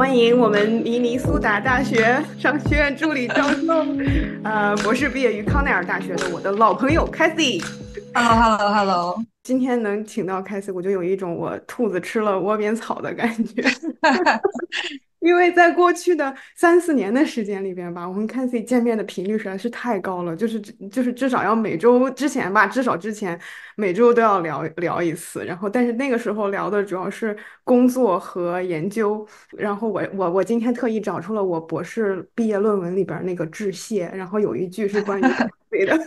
欢迎我们明尼苏达大学商学院助理教授，呃，博士毕业于康奈尔大学的我的老朋友 Cathy。Hello，Hello，Hello。今天能请到 Cathy，我就有一种我兔子吃了窝边草的感觉。因为在过去的三四年的时间里边吧，我们 Cathy 见面的频率实在是太高了，就是就是至少要每周之前吧，至少之前每周都要聊聊一次。然后，但是那个时候聊的主要是工作和研究。然后我我我今天特意找出了我博士毕业论文里边那个致谢，然后有一句是关于 Cathy 的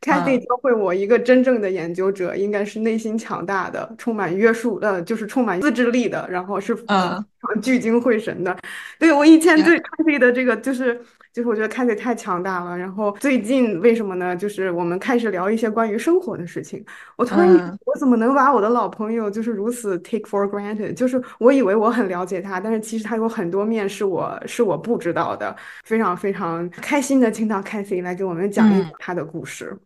，Cathy 教会我一个真正的研究者应该是内心强大的，充满约束呃，就是充满自制力的，然后是嗯聚精会神的。对我以前对 Cathy 的这个就是就是我觉得 Cathy 太强大了，然后最近为什么呢？就是我们开始聊一些关于生活的事情，我突然我怎么能把我的老朋友就是如此 take for granted？就是我以为我很了解他，但是其实他有很多面是我是我不知道的。非常非常开心的听到 Cathy 来给我们讲他的故事。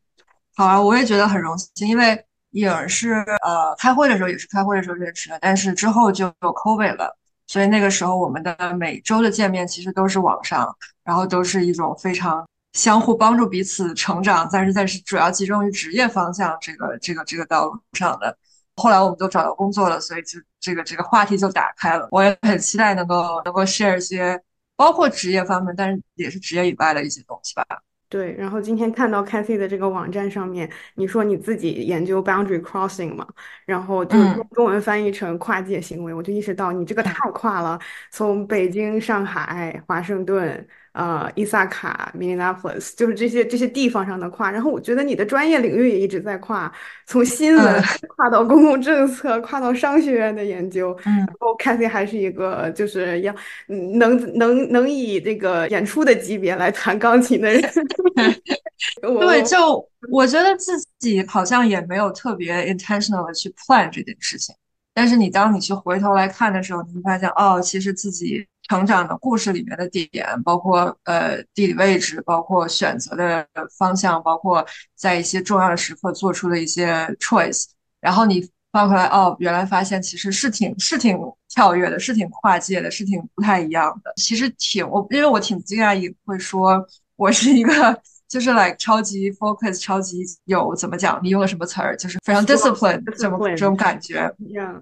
好啊，我也觉得很荣幸，因为颖儿是呃开会的时候也是开会的时候认识的，但是之后就有 COVID 了。所以那个时候，我们的每周的见面其实都是网上，然后都是一种非常相互帮助彼此成长，但是在是主要集中于职业方向这个这个这个道路上的。后来我们都找到工作了，所以就这个这个话题就打开了。我也很期待能够能够 share 一些包括职业方面，但是也是职业以外的一些东西吧。对，然后今天看到 Cathy 的这个网站上面，你说你自己研究 boundary crossing 嘛，然后就用中文翻译成跨界行为，我就意识到你这个太跨了，从北京、上海、华盛顿。呃，伊萨卡、Minneapolis，就是这些这些地方上的跨。然后我觉得你的专业领域也一直在跨，从新闻 跨到公共政策，跨到商学院的研究。嗯，然后 Cathy 还是一个就是要能能能以这个演出的级别来弹钢琴的人。对，就我觉得自己好像也没有特别 intentional 的去 plan 这件事情。但是你当你去回头来看的时候，你会发现哦，其实自己。成长的故事里面的点，包括呃地理位置，包括选择的方向，包括在一些重要的时刻做出的一些 choice，然后你翻回来，哦，原来发现其实是挺是挺跳跃的，是挺跨界的，是挺不太一样的。其实挺我，因为我挺惊讶，也会说我是一个。就是 like 超级 focus，超级有怎么讲？你用了什么词儿？就是非常 discipline，这么这种感觉。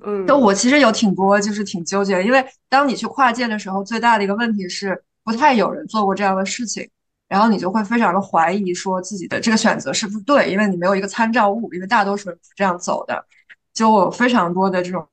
嗯，但我其实有挺多，就是挺纠结，因为当你去跨界的时候，最大的一个问题是不太有人做过这样的事情，然后你就会非常的怀疑说自己的这个选择是不是对，因为你没有一个参照物，因为大多数人不这样走的，就有非常多的这种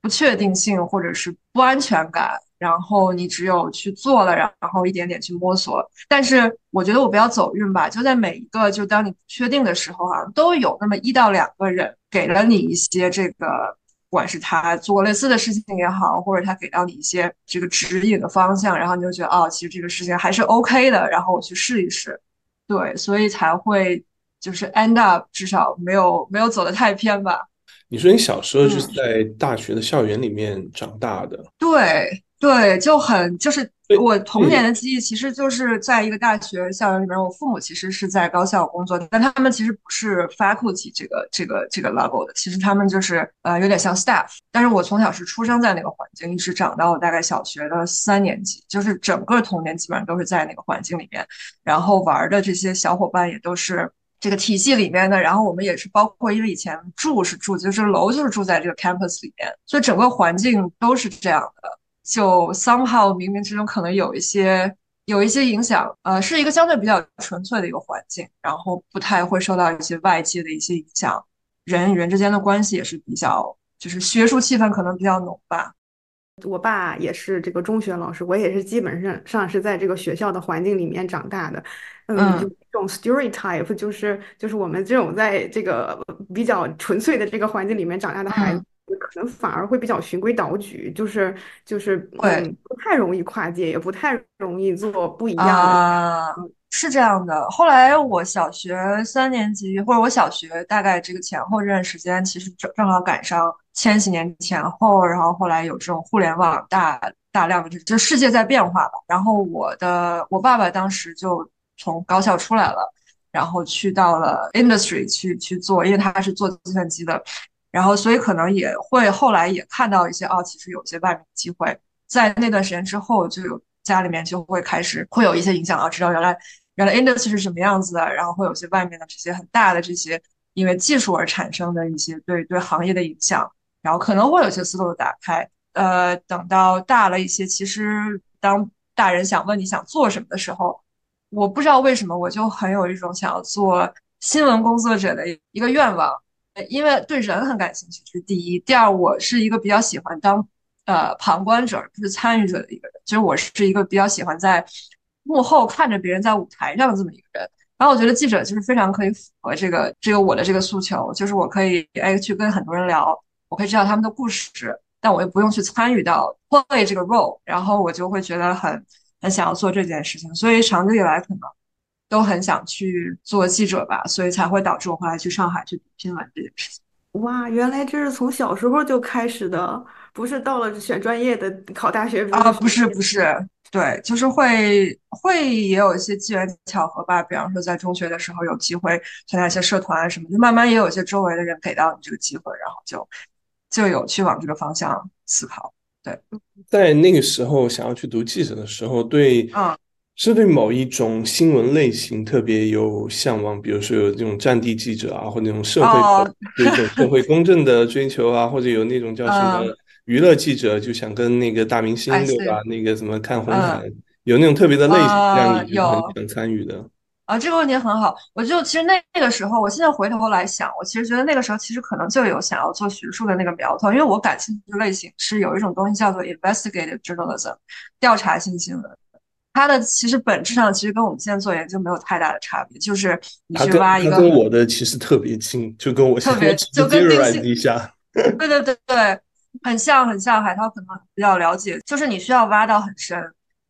不确定性或者是不安全感。然后你只有去做了，然后一点点去摸索。但是我觉得我不要走运吧，就在每一个就当你不确定的时候啊，都有那么一到两个人给了你一些这个，不管是他做类似的事情也好，或者他给到你一些这个指引的方向，然后你就觉得哦，其实这个事情还是 OK 的，然后我去试一试。对，所以才会就是 end up 至少没有没有走的太偏吧。你说你小时候就是在大学的校园里面长大的？对。对，就很就是我童年的记忆，其实就是在一个大学校园里面。我父母其实是在高校工作，但他们其实不是 faculty 这个这个这个 level 的，其实他们就是呃有点像 staff。但是我从小是出生在那个环境，一直长到大概小学的三年级，就是整个童年基本上都是在那个环境里面，然后玩的这些小伙伴也都是这个体系里面的。然后我们也是包括，因为以前住是住就是楼就是住在这个 campus 里面，所以整个环境都是这样的。就 somehow 冥冥之中可能有一些有一些影响，呃，是一个相对比较纯粹的一个环境，然后不太会受到一些外界的一些影响，人与人之间的关系也是比较，就是学术气氛可能比较浓吧。我爸也是这个中学老师，我也是基本上上是在这个学校的环境里面长大的，嗯，就这种 stereotype 就是就是我们这种在这个比较纯粹的这个环境里面长大的孩子。可能反而会比较循规蹈矩，就是就是嗯，不太容易跨界，也不太容易做不一样的。是这样的。后来我小学三年级，或者我小学大概这个前后这段时间，其实正正好赶上千禧年前后，然后后来有这种互联网大大量的这就世界在变化吧。然后我的我爸爸当时就从高校出来了，然后去到了 industry 去去做，因为他是做计算机的。然后，所以可能也会后来也看到一些哦，其实有些外面的机会在那段时间之后，就有家里面就会开始会有一些影响啊，知道原来原来 industry 是什么样子的，然后会有些外面的这些很大的这些因为技术而产生的一些对对行业的影响，然后可能会有些思路的打开。呃，等到大了一些，其实当大人想问你想做什么的时候，我不知道为什么我就很有一种想要做新闻工作者的一个愿望。因为对人很感兴趣，这是第一。第二，我是一个比较喜欢当呃旁观者，不是参与者的一个人。其实我是一个比较喜欢在幕后看着别人在舞台上的这么一个人。然后我觉得记者就是非常可以符合这个这个我的这个诉求，就是我可以哎去跟很多人聊，我可以知道他们的故事，但我又不用去参与到 play 这个 role，然后我就会觉得很很想要做这件事情。所以长久以来可能。都很想去做记者吧，所以才会导致我后来去上海去读新闻这件事情。哇，原来这是从小时候就开始的，不是到了选专业的考大学啊？不是不是，对，就是会会也有一些机缘巧合吧。比方说在中学的时候有机会参加一些社团什么，就慢慢也有一些周围的人给到你这个机会，然后就就有去往这个方向思考。对，在那个时候想要去读记者的时候，对，嗯。是对某一种新闻类型特别有向往，比如说有这种战地记者啊，或者那种社会对这种社会公正的追求啊，或者有那种叫什么娱乐记者，就想跟那个大明星对吧？那个什么看红毯，有那种特别的类型让你很想参与的。啊，这个问题很好。我就其实那那个时候，我现在回头来想，我其实觉得那个时候其实可能就有想要做学术的那个苗头，因为我感兴趣的类型是有一种东西叫做 investigative journalism，调查性新闻。它的其实本质上其实跟我们现在做研究没有太大的差别，就是你去挖一个。跟我的其实特别近，就跟我特别就跟丁信一下。对对对对，很像很像，海涛可能比较了解，就是你需要挖到很深。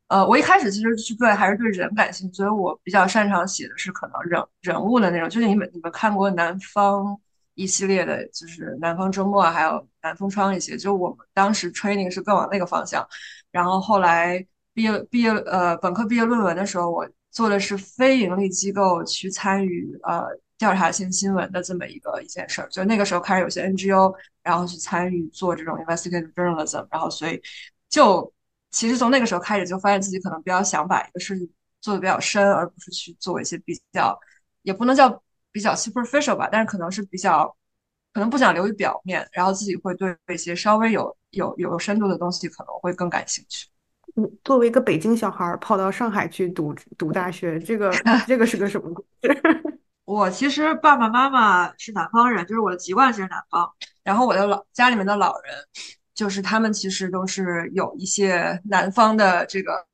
呃，我一开始其实是对还是对人感兴趣，所以我比较擅长写的是可能人人物的那种，就是你们你们看过南方一系列的，就是南方周末还有南风窗一些，就我们当时 training 是更往那个方向，然后后来。毕业毕业呃本科毕业论文的时候，我做的是非盈利机构去参与呃调查性新闻的这么一个一件事儿，就那个时候开始有些 NGO，然后去参与做这种 investigative journalism，然后所以就其实从那个时候开始就发现自己可能比较想把一个事情做的比较深，而不是去做一些比较也不能叫比较 superficial 吧，但是可能是比较可能不想流于表面，然后自己会对一些稍微有有有深度的东西可能会更感兴趣。嗯，作为一个北京小孩儿跑到上海去读读大学，这个 这个是个什么故事？我其实爸爸妈妈是南方人，就是我的籍贯是南方，然后我的老家里面的老人，就是他们其实都是有一些南方的这个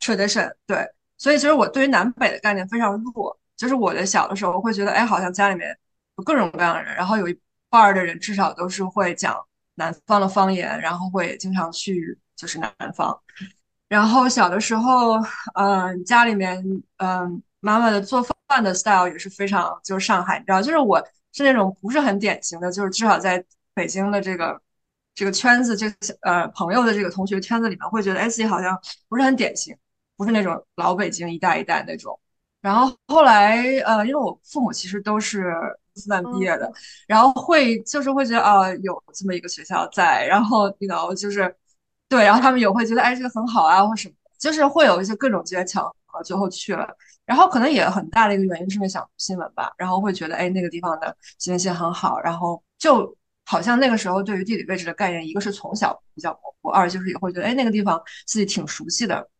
tradition，对，所以其实我对于南北的概念非常弱，就是我的小的时候会觉得，哎，好像家里面有各种各样的人，然后有一半儿的人至少都是会讲南方的方言，然后会经常去就是南方。然后小的时候，嗯，家里面，嗯，妈妈的做饭的 style 也是非常，就是上海，你知道，就是我是那种不是很典型的，就是至少在北京的这个这个圈子，这呃朋友的这个同学圈子里面，会觉得哎自己好像不是很典型，不是那种老北京一代一代那种。然后后来，呃，因为我父母其实都是复旦毕业的，然后会就是会觉得啊，有这么一个学校在，然后你知道，就是。对，然后他们也会觉得，哎，这个很好啊，或什么，就是会有一些各种机缘巧合，最后去了。然后可能也很大的一个原因是因为想新闻吧，然后会觉得，哎，那个地方的新闻线很好。然后就好像那个时候对于地理位置的概念，一个是从小比较模糊，二就是也会觉得，哎，那个地方自己挺熟悉的。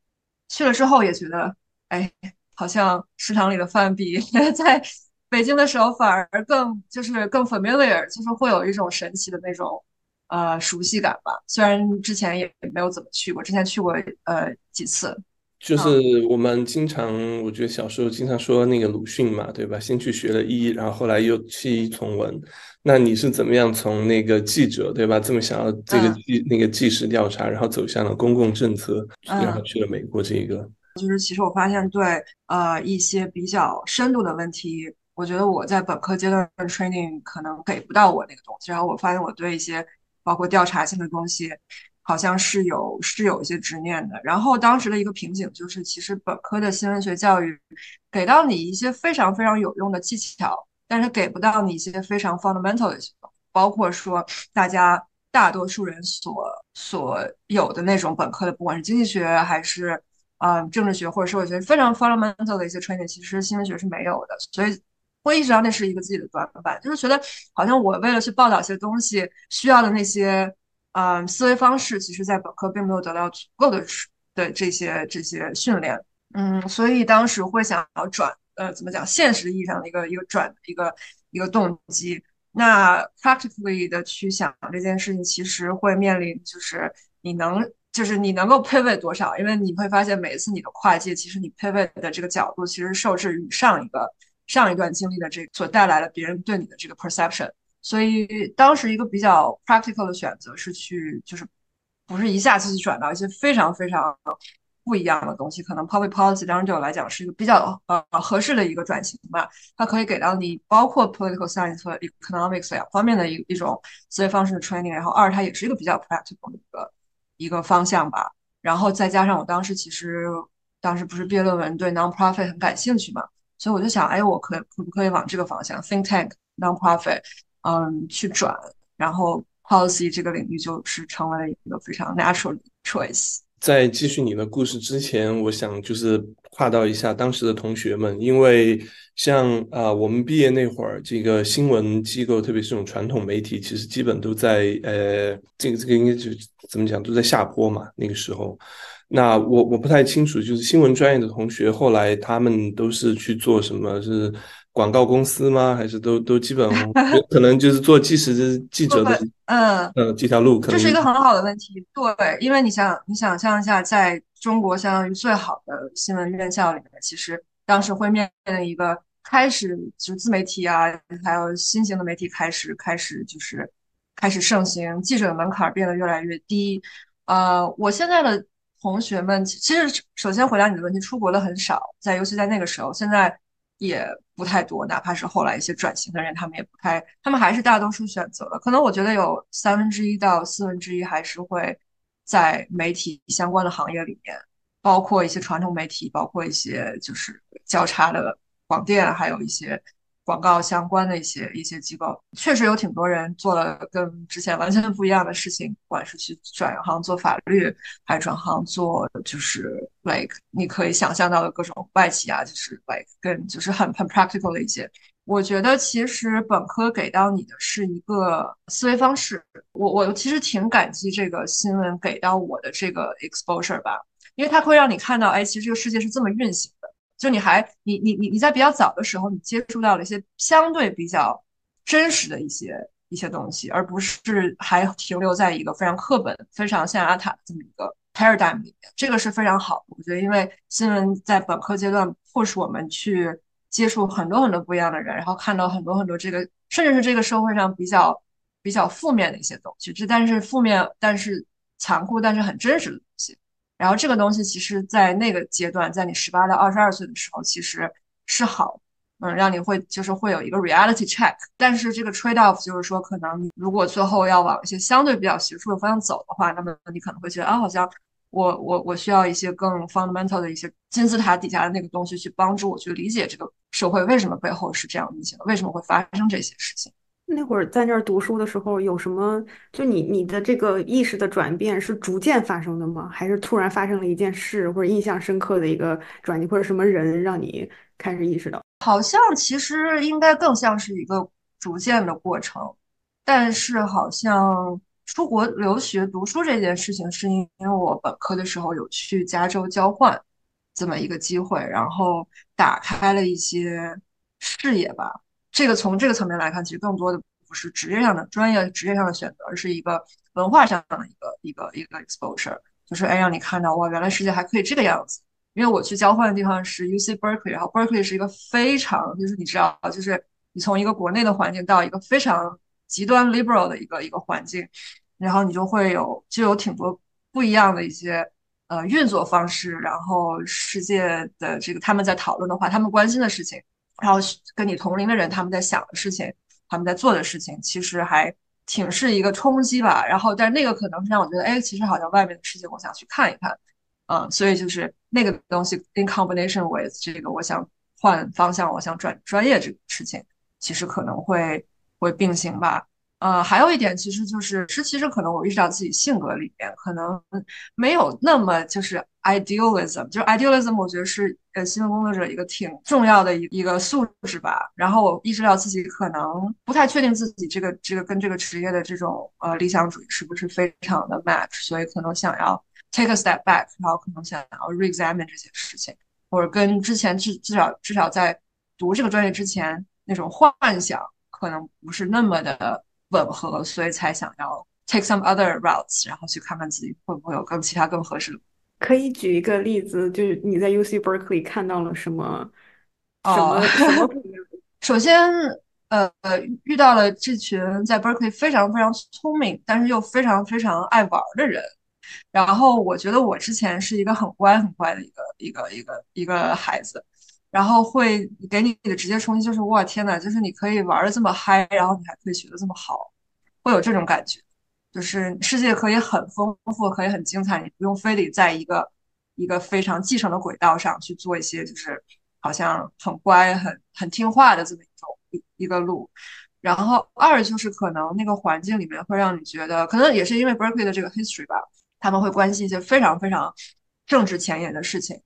去了之后也觉得，哎，好像食堂里的饭比 在北京的时候反而更就是更 familiar，就是会有一种神奇的那种。呃，熟悉感吧。虽然之前也没有怎么去过，之前去过呃几次。就是我们经常，我觉得小时候经常说那个鲁迅嘛，对吧？先去学了医，然后后来又弃医从文。那你是怎么样从那个记者，对吧？这么想要这个记那个纪实调查，然后走向了公共政策，然后去了美国这一个？就是其实我发现，对呃一些比较深度的问题，我觉得我在本科阶段 training 可能给不到我那个东西，然后我发现我对一些。包括调查性的东西，好像是有是有一些执念的。然后当时的一个瓶颈就是，其实本科的新闻学教育给到你一些非常非常有用的技巧，但是给不到你一些非常 fundamental 的，包括说大家大多数人所所有的那种本科的，不管是经济学还是啊政治学或者社会学，非常 fundamental 的一些 training，其实新闻学是没有的，所以会意识到那是一个自己的短板，就是觉得好像我为了去报道一些东西需要的那些嗯思维方式，其实在本科并没有得到足够的的这些这些训练，嗯，所以当时会想要转，呃，怎么讲，现实意义上的一个一个转一个一个动机。那 practically 的去想这件事情，其实会面临就是你能就是你能够 pivot 多少，因为你会发现每一次你的跨界，其实你 pivot 的这个角度，其实受制于上一个上一段经历的这所带来的别人对你的这个 perception。所以当时一个比较 practical 的选择是去就是不是一下子就转到一些非常非常。不一样的东西，可能 public policy 当然对我来讲是一个比较呃合适的一个转型吧。它可以给到你包括 political science 和 economics 两方面的一一种思维方式的 training。然后二，它也是一个比较 practical 的一个一个方向吧。然后再加上我当时其实当时不是毕业论文对 nonprofit 很感兴趣嘛，所以我就想，哎，我可可不可以往这个方向 think tank nonprofit 嗯去转？然后 policy 这个领域就是成为了一个非常 natural choice。在继续你的故事之前，我想就是跨到一下当时的同学们，因为像啊，我们毕业那会儿，这个新闻机构，特别是这种传统媒体，其实基本都在呃，这个这个应该就怎么讲，都在下坡嘛。那个时候，那我我不太清楚，就是新闻专业的同学后来他们都是去做什么？是？广告公司吗？还是都都基本 有可能就是做即时记者的，嗯嗯，这条路可能这是一个很好的问题。对，因为你想你想象一下，在中国相当于最好的新闻院校里面，其实当时会面临一个开始就自媒体啊，还有新型的媒体开始开始就是开始盛行，记者的门槛变得越来越低。呃，我现在的同学们其实首先回答你的问题，出国的很少，在尤其在那个时候，现在。也不太多，哪怕是后来一些转型的人，他们也不太，他们还是大多数选择了。可能我觉得有三分之一到四分之一还是会在媒体相关的行业里面，包括一些传统媒体，包括一些就是交叉的广电，还有一些。广告相关的一些一些机构，确实有挺多人做了跟之前完全不一样的事情，不管是去转行做法律，还是转行做就是 like 你可以想象到的各种外企啊，就是 like 更就是很很 practical 的一些。我觉得其实本科给到你的是一个思维方式，我我其实挺感激这个新闻给到我的这个 exposure 吧，因为它会让你看到，哎，其实这个世界是这么运行的。就你还你你你你在比较早的时候，你接触到了一些相对比较真实的一些一些东西，而不是还停留在一个非常课本、非常象牙塔的这么一个 paradigm 里面。这个是非常好，我觉得，因为新闻在本科阶段迫使我们去接触很多很多不一样的人，然后看到很多很多这个甚至是这个社会上比较比较负面的一些东西，这但是负面但是残酷但是很真实的东西。然后这个东西其实，在那个阶段，在你十八到二十二岁的时候，其实是好，嗯，让你会就是会有一个 reality check。但是这个 trade off 就是说，可能你如果最后要往一些相对比较学术的方向走的话，那么你可能会觉得啊，好像我我我需要一些更 fundamental 的一些金字塔底下的那个东西去帮助我去理解这个社会为什么背后是这样运行，为什么会发生这些事情。那会儿在那儿读书的时候，有什么？就你你的这个意识的转变是逐渐发生的吗？还是突然发生了一件事，或者印象深刻的一个转机，或者什么人让你开始意识到？好像其实应该更像是一个逐渐的过程，但是好像出国留学读书这件事情，是因为我本科的时候有去加州交换这么一个机会，然后打开了一些视野吧。这个从这个层面来看，其实更多的不是职业上的专业、职业上的选择，而是一个文化上的一个一个一个 exposure，就是哎，让你看到哇，原来世界还可以这个样子。因为我去交换的地方是 U C Berkeley，然后 Berkeley 是一个非常，就是你知道，就是你从一个国内的环境到一个非常极端 liberal 的一个一个环境，然后你就会有就有挺多不一样的一些呃运作方式，然后世界的这个他们在讨论的话，他们关心的事情。然后跟你同龄的人，他们在想的事情，他们在做的事情，其实还挺是一个冲击吧。然后，但是那个可能是让我觉得，哎，其实好像外面的世界，我想去看一看，嗯，所以就是那个东西 in combination with 这个，我想换方向，我想转专业这个事情，其实可能会会并行吧。呃，还有一点，其实就是是，其实可能我意识到自己性格里面可能没有那么就是 idealism，就是 idealism，我觉得是呃新闻工作者一个挺重要的一一个素质吧。然后我意识到自己可能不太确定自己这个这个跟这个职业的这种呃理想主义是不是非常的 match，所以可能想要 take a step back，然后可能想要 reexamine 这些事情，或者跟之前至至少至少在读这个专业之前那种幻想可能不是那么的。吻合，所以才想要 take some other routes，然后去看看自己会不会有更其他更合适的。可以举一个例子，就是你在 UC Berkeley 看到了什么？什么？首先，呃，遇到了这群在 Berkeley 非常非常聪明，但是又非常非常爱玩的人。然后，我觉得我之前是一个很乖很乖的一个一个一个一个孩子。然后会给你的直接冲击就是，哇天呐，就是你可以玩的这么嗨，然后你还可以学的这么好，会有这种感觉，就是世界可以很丰富，可以很精彩，你不用非得在一个一个非常继承的轨道上去做一些，就是好像很乖、很很听话的这么一种一一个路。然后二就是可能那个环境里面会让你觉得，可能也是因为 Berkeley 的这个 history 吧，他们会关心一些非常非常政治前沿的事情。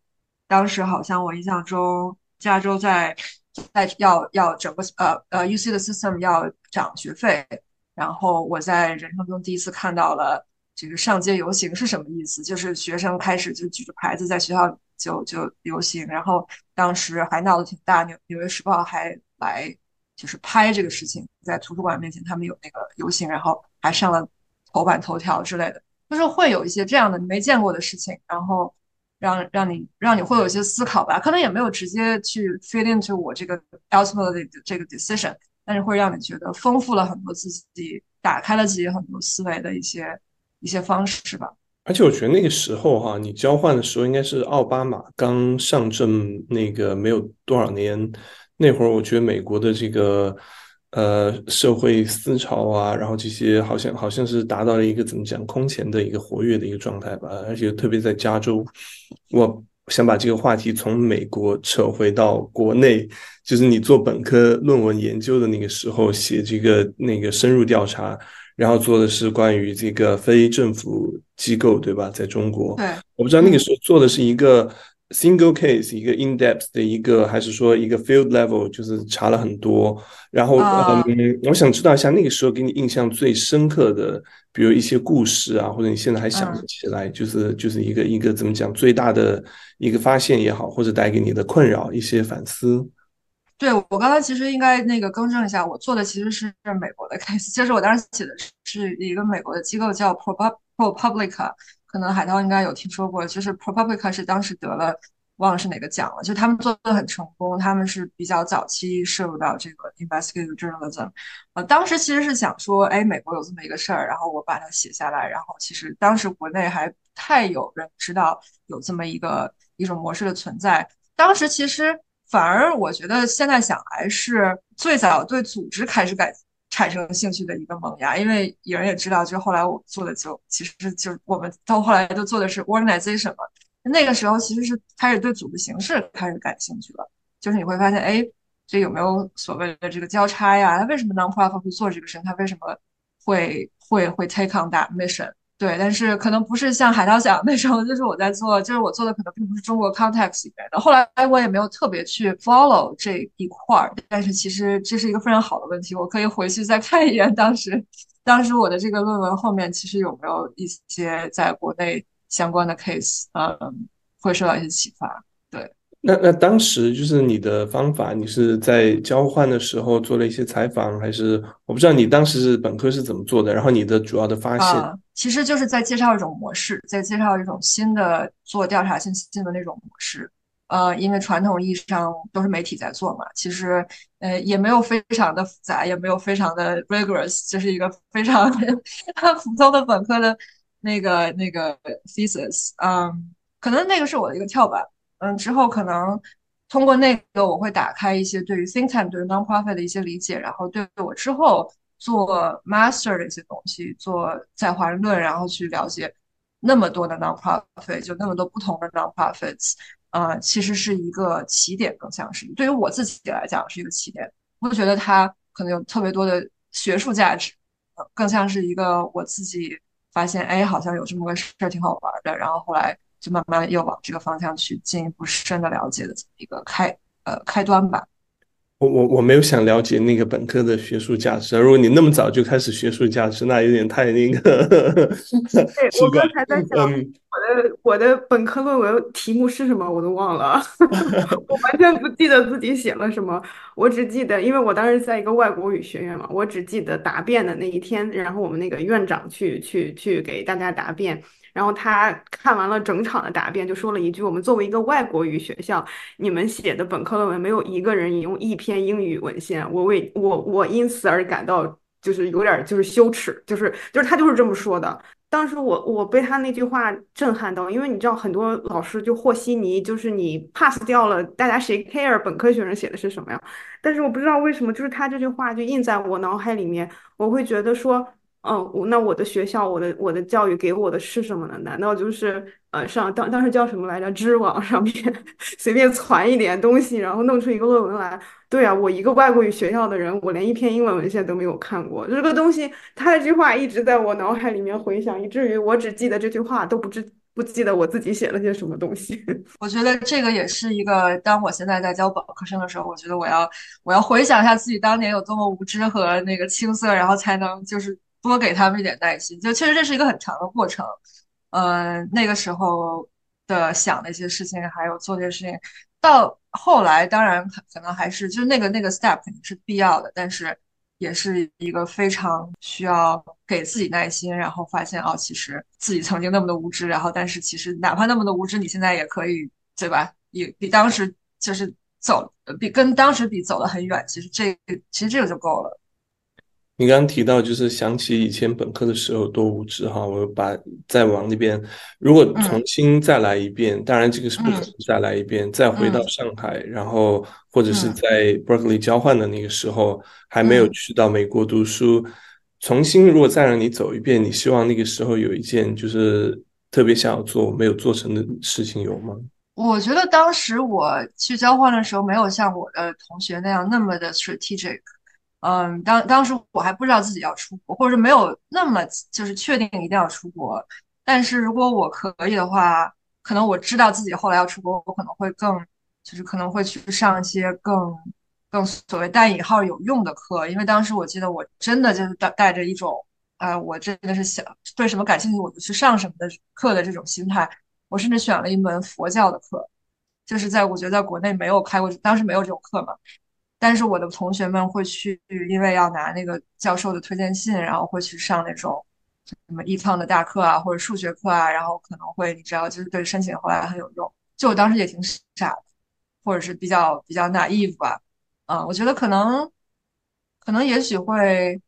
当时好像我印象中，加州在在要要整个呃呃 U C 的 system 要涨学费，然后我在人生中第一次看到了这个上街游行是什么意思，就是学生开始就举着牌子在学校就就游行，然后当时还闹得挺大，纽纽约时报还来就是拍这个事情，在图书馆面前他们有那个游行，然后还上了头版头条之类的，就是会有一些这样的你没见过的事情，然后。让让你让你会有一些思考吧，可能也没有直接去 fit into 我这个 ultimately 的这个 decision，但是会让你觉得丰富了很多自己，打开了自己很多思维的一些一些方式吧。而且我觉得那个时候哈，你交换的时候应该是奥巴马刚上任那个没有多少年，那会儿我觉得美国的这个。呃，社会思潮啊，然后这些好像好像是达到了一个怎么讲空前的一个活跃的一个状态吧，而且特别在加州，我想把这个话题从美国扯回到国内，就是你做本科论文研究的那个时候写这个那个深入调查，然后做的是关于这个非政府机构，对吧？在中国，对，我不知道那个时候做的是一个。Single case 一个 in depth 的一个，还是说一个 field level，就是查了很多。然后，嗯，我想知道一下那个时候给你印象最深刻的，比如一些故事啊，或者你现在还想得起来，就是就是一个一个怎么讲最大的一个发现也好，或者带给你的困扰一些反思。对我刚才其实应该那个更正一下，我做的其实是美国的 case，就是我当时写的是一个美国的机构叫 ProPublica。可能海涛应该有听说过，就是 ProPublica 是当时得了忘了是哪个奖了，就他们做的很成功，他们是比较早期涉入到这个 investigative journalism。呃，当时其实是想说，哎，美国有这么一个事儿，然后我把它写下来，然后其实当时国内还太有人知道有这么一个一种模式的存在。当时其实反而我觉得现在想来是最早对组织开始改。产生了兴趣的一个萌芽，因为有人也知道，就后来我做的就其实就我们到后来都做的是 organization 嘛。那个时候其实是开始对组织形式开始感兴趣了，就是你会发现，哎，这有没有所谓的这个交叉呀？他为什么 nonprofit 会做这个事情？他为什么会会会 take on that mission？对，但是可能不是像海涛讲那时候，就是我在做，就是我做的可能并不是中国 context 里面的。后来我也没有特别去 follow 这一块儿，但是其实这是一个非常好的问题，我可以回去再看一眼当时，当时我的这个论文后面其实有没有一些在国内相关的 case，嗯，会受到一些启发。对那那当时就是你的方法，你是在交换的时候做了一些采访，还是我不知道你当时是本科是怎么做的？然后你的主要的发现，其实就是在介绍一种模式，在介绍一种新的做调查信息的那种模式。呃，因为传统意义上都是媒体在做嘛，其实呃也没有非常的复杂，也没有非常的 rigorous，就是一个非常 普通的本科的那个那个 thesis。嗯，可能那个是我的一个跳板。嗯，之后可能通过那个，我会打开一些对于 think tank、对于 nonprofit 的一些理解，然后对我之后做 master 的一些东西，做在华人论，然后去了解那么多的 nonprofit，就那么多不同的 nonprofits，呃，其实是一个起点，更像是对于我自己来讲是一个起点。我觉得它可能有特别多的学术价值，更像是一个我自己发现，哎，好像有这么个事儿挺好玩的，然后后来就慢慢又往这个方向去进一步深的了解的这么一个开呃开端吧。我我我没有想了解那个本科的学术价值，如果你那么早就开始学术价值，那有点太那个。对，我刚才在想，我的我的本科论文题目是什么，我都忘了，我完全不记得自己写了什么，我只记得，因为我当时在一个外国语学院嘛，我只记得答辩的那一天，然后我们那个院长去去去给大家答辩。然后他看完了整场的答辩，就说了一句：“我们作为一个外国语学校，你们写的本科论文没有一个人引用一篇英语文献，我为我我因此而感到就是有点就是羞耻，就是就是他就是这么说的。当时我我被他那句话震撼到，因为你知道很多老师就和稀泥，就是你 pass 掉了，大家谁 care 本科学生写的是什么呀？但是我不知道为什么，就是他这句话就印在我脑海里面，我会觉得说。”嗯，我那我的学校，我的我的教育给我的是什么呢？难道就是呃上当当时叫什么来着？知网上面 随便传一点东西，然后弄出一个论文来？对啊，我一个外国语学校的人，我连一篇英文文献都没有看过。这个东西，他这句话一直在我脑海里面回响，以至于我只记得这句话，都不知不记得我自己写了些什么东西。我觉得这个也是一个，当我现在在教本科生的时候，我觉得我要我要回想一下自己当年有多么无知和那个青涩，然后才能就是。多给他们一点耐心，就确实这是一个很长的过程。嗯，那个时候的想的一些事情，还有做这些事情，到后来当然可能还是就是那个那个 step 肯定是必要的，但是也是一个非常需要给自己耐心，然后发现哦，其实自己曾经那么的无知，然后但是其实哪怕那么的无知，你现在也可以对吧？也比当时就是走比跟当时比走得很远，其实这其实这个就够了。你刚刚提到，就是想起以前本科的时候多无知哈，我把再往那边，如果重新再来一遍，当然这个是不可能再来一遍，再回到上海，然后或者是在 Berkeley 交换的那个时候，还没有去到美国读书，重新如果再让你走一遍，你希望那个时候有一件就是特别想要做没有做成的事情有吗？我觉得当时我去交换的时候，没有像我的同学那样那么的 strategic。嗯，当当时我还不知道自己要出国，或者是没有那么就是确定一定要出国。但是如果我可以的话，可能我知道自己后来要出国，我可能会更就是可能会去上一些更更所谓带引号有用的课。因为当时我记得我真的就是带带着一种，呃，我真的是想对什么感兴趣我就去上什么的课的这种心态。我甚至选了一门佛教的课，就是在我觉得在国内没有开过，当时没有这种课嘛。但是我的同学们会去，因为要拿那个教授的推荐信，然后会去上那种什么 econ 的大课啊，或者数学课啊，然后可能会你知道，就是对申请后来很有用。就我当时也挺傻的，或者是比较比较 naive 吧，嗯，我觉得可能可能也许会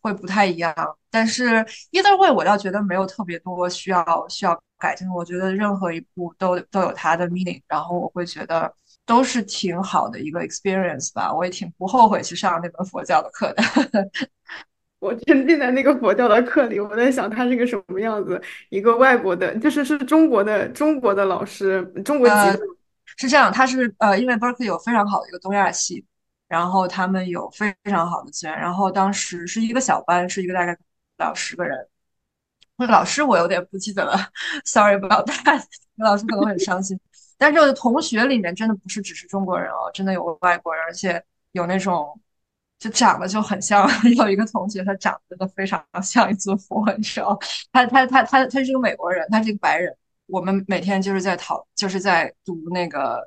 会不太一样。但是 either way，我倒觉得没有特别多需要需要改进。我觉得任何一步都都有它的 meaning，然后我会觉得。都是挺好的一个 experience 吧，我也挺不后悔去上那门佛教的课的。我沉浸在那个佛教的课里，我在想他是个什么样子，一个外国的，就是是中国的中国的老师，中国籍的。是这样，他是呃，因为 Berkeley 有非常好的一个东亚系，然后他们有非常好的资源，然后当时是一个小班，是一个大概到十个人。那老师我有点不记得了，sorry about that，老师可能很伤心。但是我的同学里面真的不是只是中国人哦，真的有外国人，而且有那种就长得就很像。有一个同学，他长得都非常像一尊佛，你知道？他他他他他是个美国人，他是一个白人。我们每天就是在讨，就是在读那个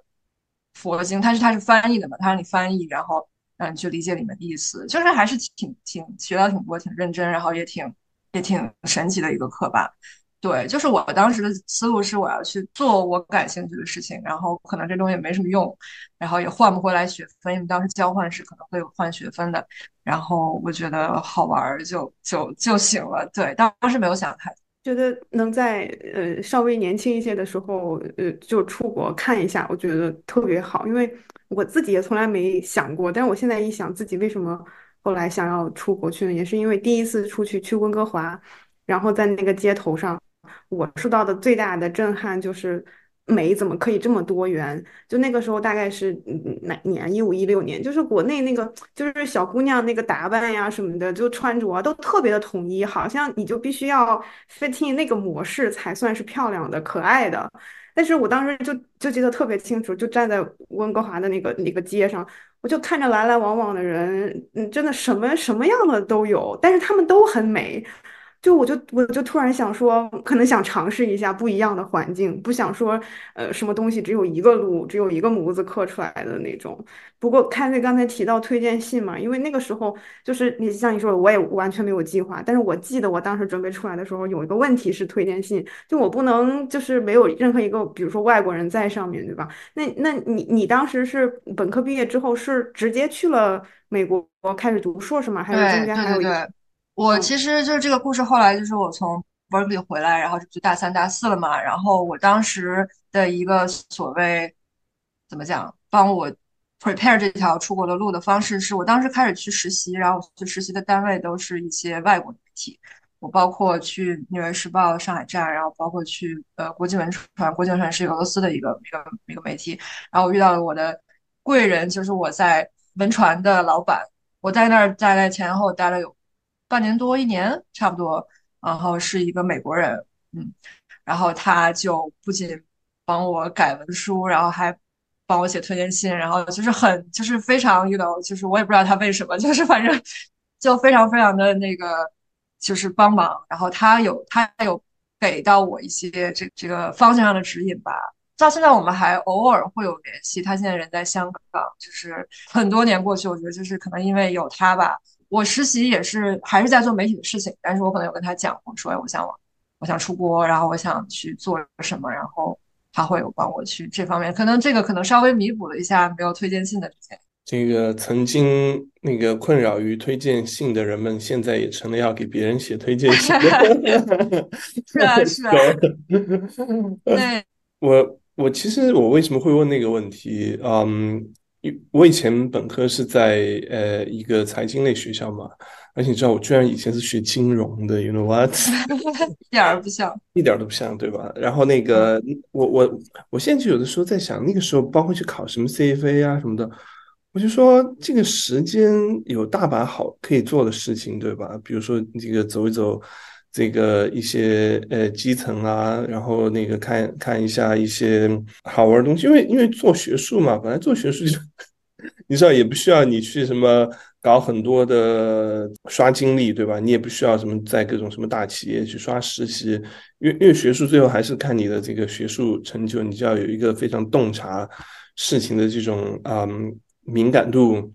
佛经，他是他是翻译的嘛，他让你翻译，然后让你去理解里面的意思，就是还是挺挺学到挺多，挺认真，然后也挺也挺神奇的一个课吧。对，就是我当时的思路是，我要去做我感兴趣的事情，然后可能这东西也没什么用，然后也换不回来学分，因为当时交换是可能会有换学分的。然后我觉得好玩就就就行了。对，当时没有想太，觉得能在呃稍微年轻一些的时候，呃就出国看一下，我觉得特别好。因为我自己也从来没想过，但是我现在一想，自己为什么后来想要出国去呢？也是因为第一次出去去温哥华，然后在那个街头上。我受到的最大的震撼就是，美怎么可以这么多元？就那个时候大概是哪年？一五一六年，就是国内那个就是小姑娘那个打扮呀什么的，就穿着都特别的统一，好像你就必须要 fit in 那个模式才算是漂亮的、可爱的。但是我当时就就记得特别清楚，就站在温哥华的那个那个街上，我就看着来来往往的人，嗯，真的什么什么样的都有，但是他们都很美。就我就我就突然想说，可能想尝试一下不一样的环境，不想说，呃，什么东西只有一个路，只有一个模子刻出来的那种。不过看那刚才提到推荐信嘛，因为那个时候就是你像你说的，我也完全没有计划。但是我记得我当时准备出来的时候，有一个问题是推荐信，就我不能就是没有任何一个，比如说外国人在上面对吧？那那你你当时是本科毕业之后是直接去了美国开始读硕士吗？还是中间还有一个？我其实就是这个故事，后来就是我从 Berkeley 回来，然后就大三、大四了嘛。然后我当时的一个所谓怎么讲，帮我 prepare 这条出国的路的方式，是我当时开始去实习，然后去实习的单位都是一些外国媒体。我包括去《纽约时报》上海站，然后包括去呃国际文传，国际文传是俄罗斯的一个一个一个媒体。然后我遇到了我的贵人，就是我在文传的老板，我在那儿大概前后待了有。半年多一年差不多，然后是一个美国人，嗯，然后他就不仅帮我改文书，然后还帮我写推荐信，然后就是很就是非常，you know，就是我也不知道他为什么，就是反正就非常非常的那个就是帮忙，然后他有他有给到我一些这这个方向上的指引吧。到现在我们还偶尔会有联系，他现在人在香港，就是很多年过去，我觉得就是可能因为有他吧。我实习也是还是在做媒体的事情，但是我可能有跟他讲我，说哎，我想我想出国，然后我想去做什么，然后他会有帮我去这方面，可能这个可能稍微弥补了一下没有推荐信的之前。这个曾经那个困扰于推荐信的人们，现在也成了要给别人写推荐信。是啊，是啊。对，我我其实我为什么会问那个问题？嗯。我以前本科是在呃一个财经类学校嘛，而且你知道我居然以前是学金融的，you know what？一点儿不像，一点都不像，对吧？然后那个我我我现在就有的时候在想，那个时候包括去考什么 CFA 啊什么的，我就说这个时间有大把好可以做的事情，对吧？比如说这个走一走。这个一些呃基层啊，然后那个看看一下一些好玩的东西，因为因为做学术嘛，本来做学术就 你知道也不需要你去什么搞很多的刷经历，对吧？你也不需要什么在各种什么大企业去刷实习，因为因为学术最后还是看你的这个学术成就，你就要有一个非常洞察事情的这种嗯敏感度。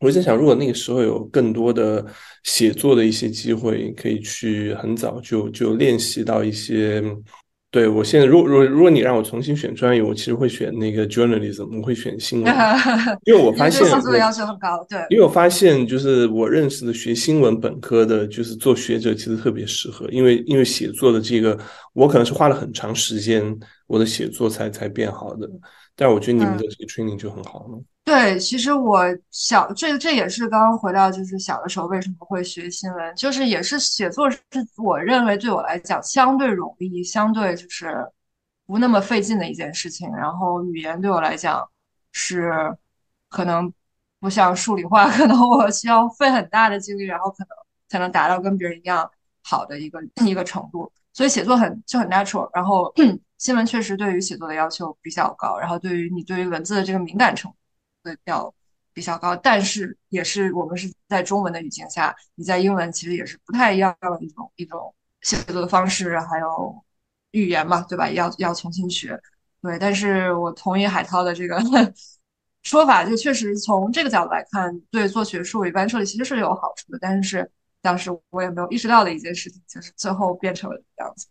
我在想，如果那个时候有更多的写作的一些机会，可以去很早就就练习到一些。对我现在，如果如果如果你让我重新选专业，我其实会选那个 journalism，我会选新闻，因为我发现写作要求很高。对，因为我发现就是我认识的学新闻本科的，就是做学者，其实特别适合，因为因为写作的这个，我可能是花了很长时间，我的写作才才变好的。但是我觉得你们的这个 training 就很好了。对，其实我小这这也是刚刚回到，就是小的时候为什么会学新闻，就是也是写作是我认为对我来讲相对容易，相对就是不那么费劲的一件事情。然后语言对我来讲是可能不像数理化，可能我需要费很大的精力，然后可能才能达到跟别人一样好的一个一个程度。所以写作很就很 natural。然后 新闻确实对于写作的要求比较高，然后对于你对于文字的这个敏感程度。要比较高，但是也是我们是在中文的语境下，你在英文其实也是不太一样的一种一种写作的方式，还有语言嘛，对吧？要要重新学。对，但是我同意海涛的这个 说法，就确实从这个角度来看，对做学术一般设计其实是有好处的。但是当时我也没有意识到的一件事情，就是最后变成了这样子。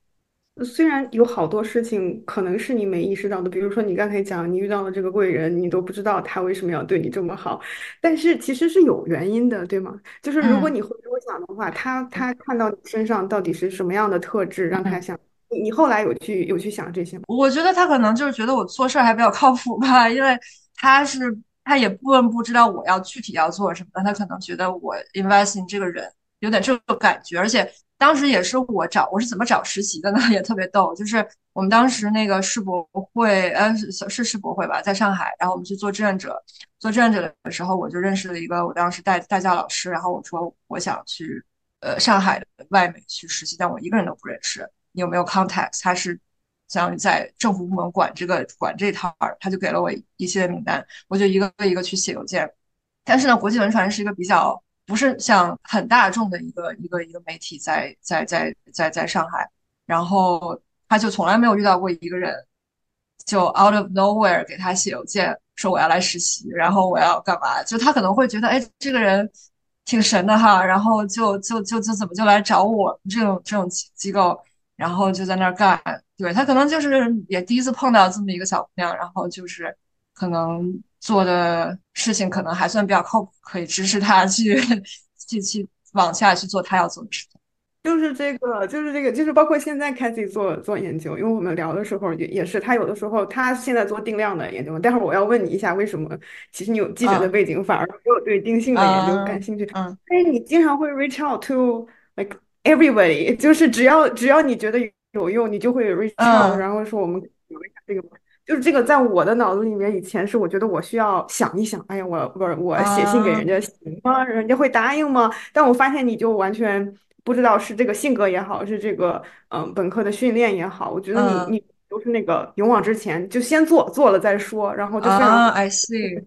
虽然有好多事情可能是你没意识到的，比如说你刚才讲你遇到了这个贵人，你都不知道他为什么要对你这么好，但是其实是有原因的，对吗？就是如果你回头想的话，他他看到你身上到底是什么样的特质，让他想你，你后来有去有去想这些吗？我觉得他可能就是觉得我做事儿还比较靠谱吧，因为他是他也不不知道我要具体要做什么，他可能觉得我 investing 这个人有点这个感觉，而且。当时也是我找我是怎么找实习的呢？也特别逗，就是我们当时那个世博会，呃，是世博会吧，在上海，然后我们去做志愿者，做志愿者的时候，我就认识了一个我当时带带教老师，然后我说我想去呃上海的外美去实习，但我一个人都不认识，你有没有 contact？他是相当于在政府部门管这个管这套，他就给了我一些名单，我就一个一个去写邮件。但是呢，国际文传是一个比较。不是像很大众的一个一个一个媒体在在在在在上海，然后他就从来没有遇到过一个人，就 out of nowhere 给他写邮件说我要来实习，然后我要干嘛？就他可能会觉得，哎，这个人挺神的哈，然后就就就就怎么就来找我这种这种机构，然后就在那儿干。对他可能就是也第一次碰到这么一个小姑娘，然后就是可能。做的事情可能还算比较靠谱，可以支持他去 去去往下去做他要做的事情。就是这个，就是这个，就是包括现在 Cathy 做做研究，因为我们聊的时候也也是，他有的时候他现在做定量的研究。待会儿我要问你一下，为什么其实你有记者的背景，反而没有对定性的研究感兴趣？嗯，但是你经常会 reach out to like everybody，就是只要只要你觉得有用，你就会 reach out，然后说我们聊一下这个。就是这个，在我的脑子里面，以前是我觉得我需要想一想，哎呀，我不是我写信给人家行吗？人家会答应吗？但我发现你就完全不知道是这个性格也好，是这个嗯本科的训练也好，我觉得你你都是那个勇往直前，就先做做了再说，然后就非常 I see。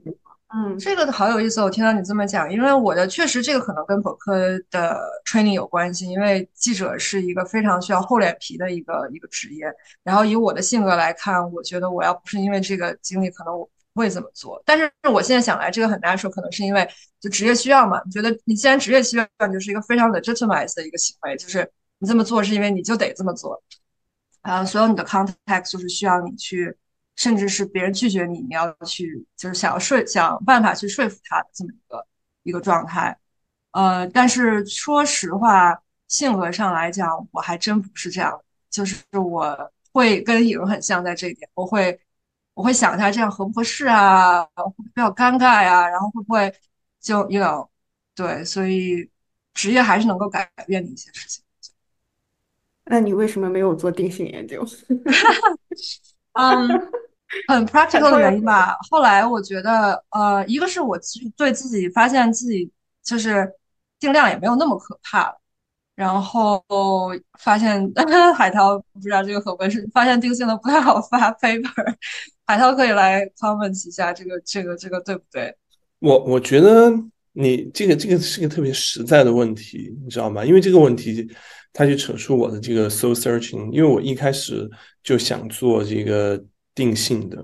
嗯，这个好有意思。我听到你这么讲，因为我的确实这个可能跟本科的 training 有关系。因为记者是一个非常需要厚脸皮的一个一个职业。然后以我的性格来看，我觉得我要不是因为这个经历，可能我不会这么做。但是我现在想来，这个很难说，可能是因为就职业需要嘛。你觉得你既然职业需要，就是一个非常 legitimize 的一个行为，就是你这么做是因为你就得这么做。啊，所有你的 context 就是需要你去。甚至是别人拒绝你，你要去就是想要说想办法去说服他的这么一个一个状态，呃，但是说实话，性格上来讲，我还真不是这样，就是我会跟颖很像在这一点，我会我会想一下这样合不合适啊，会比较尴尬呀，然后会不会就 you know 对，所以职业还是能够改变的一些事情。那你为什么没有做定性研究？嗯。很 practical 的原因吧。后来我觉得，呃，一个是我其实对自己发现自己就是定量也没有那么可怕了，然后发现 海涛不知道这个合不合适，发现定性的不太好发 paper。海涛可以来 comment 一下这个这个这个对不对？我我觉得你这个这个是个特别实在的问题，你知道吗？因为这个问题，它就扯出我的这个 soul searching。因为我一开始就想做这个。定性的，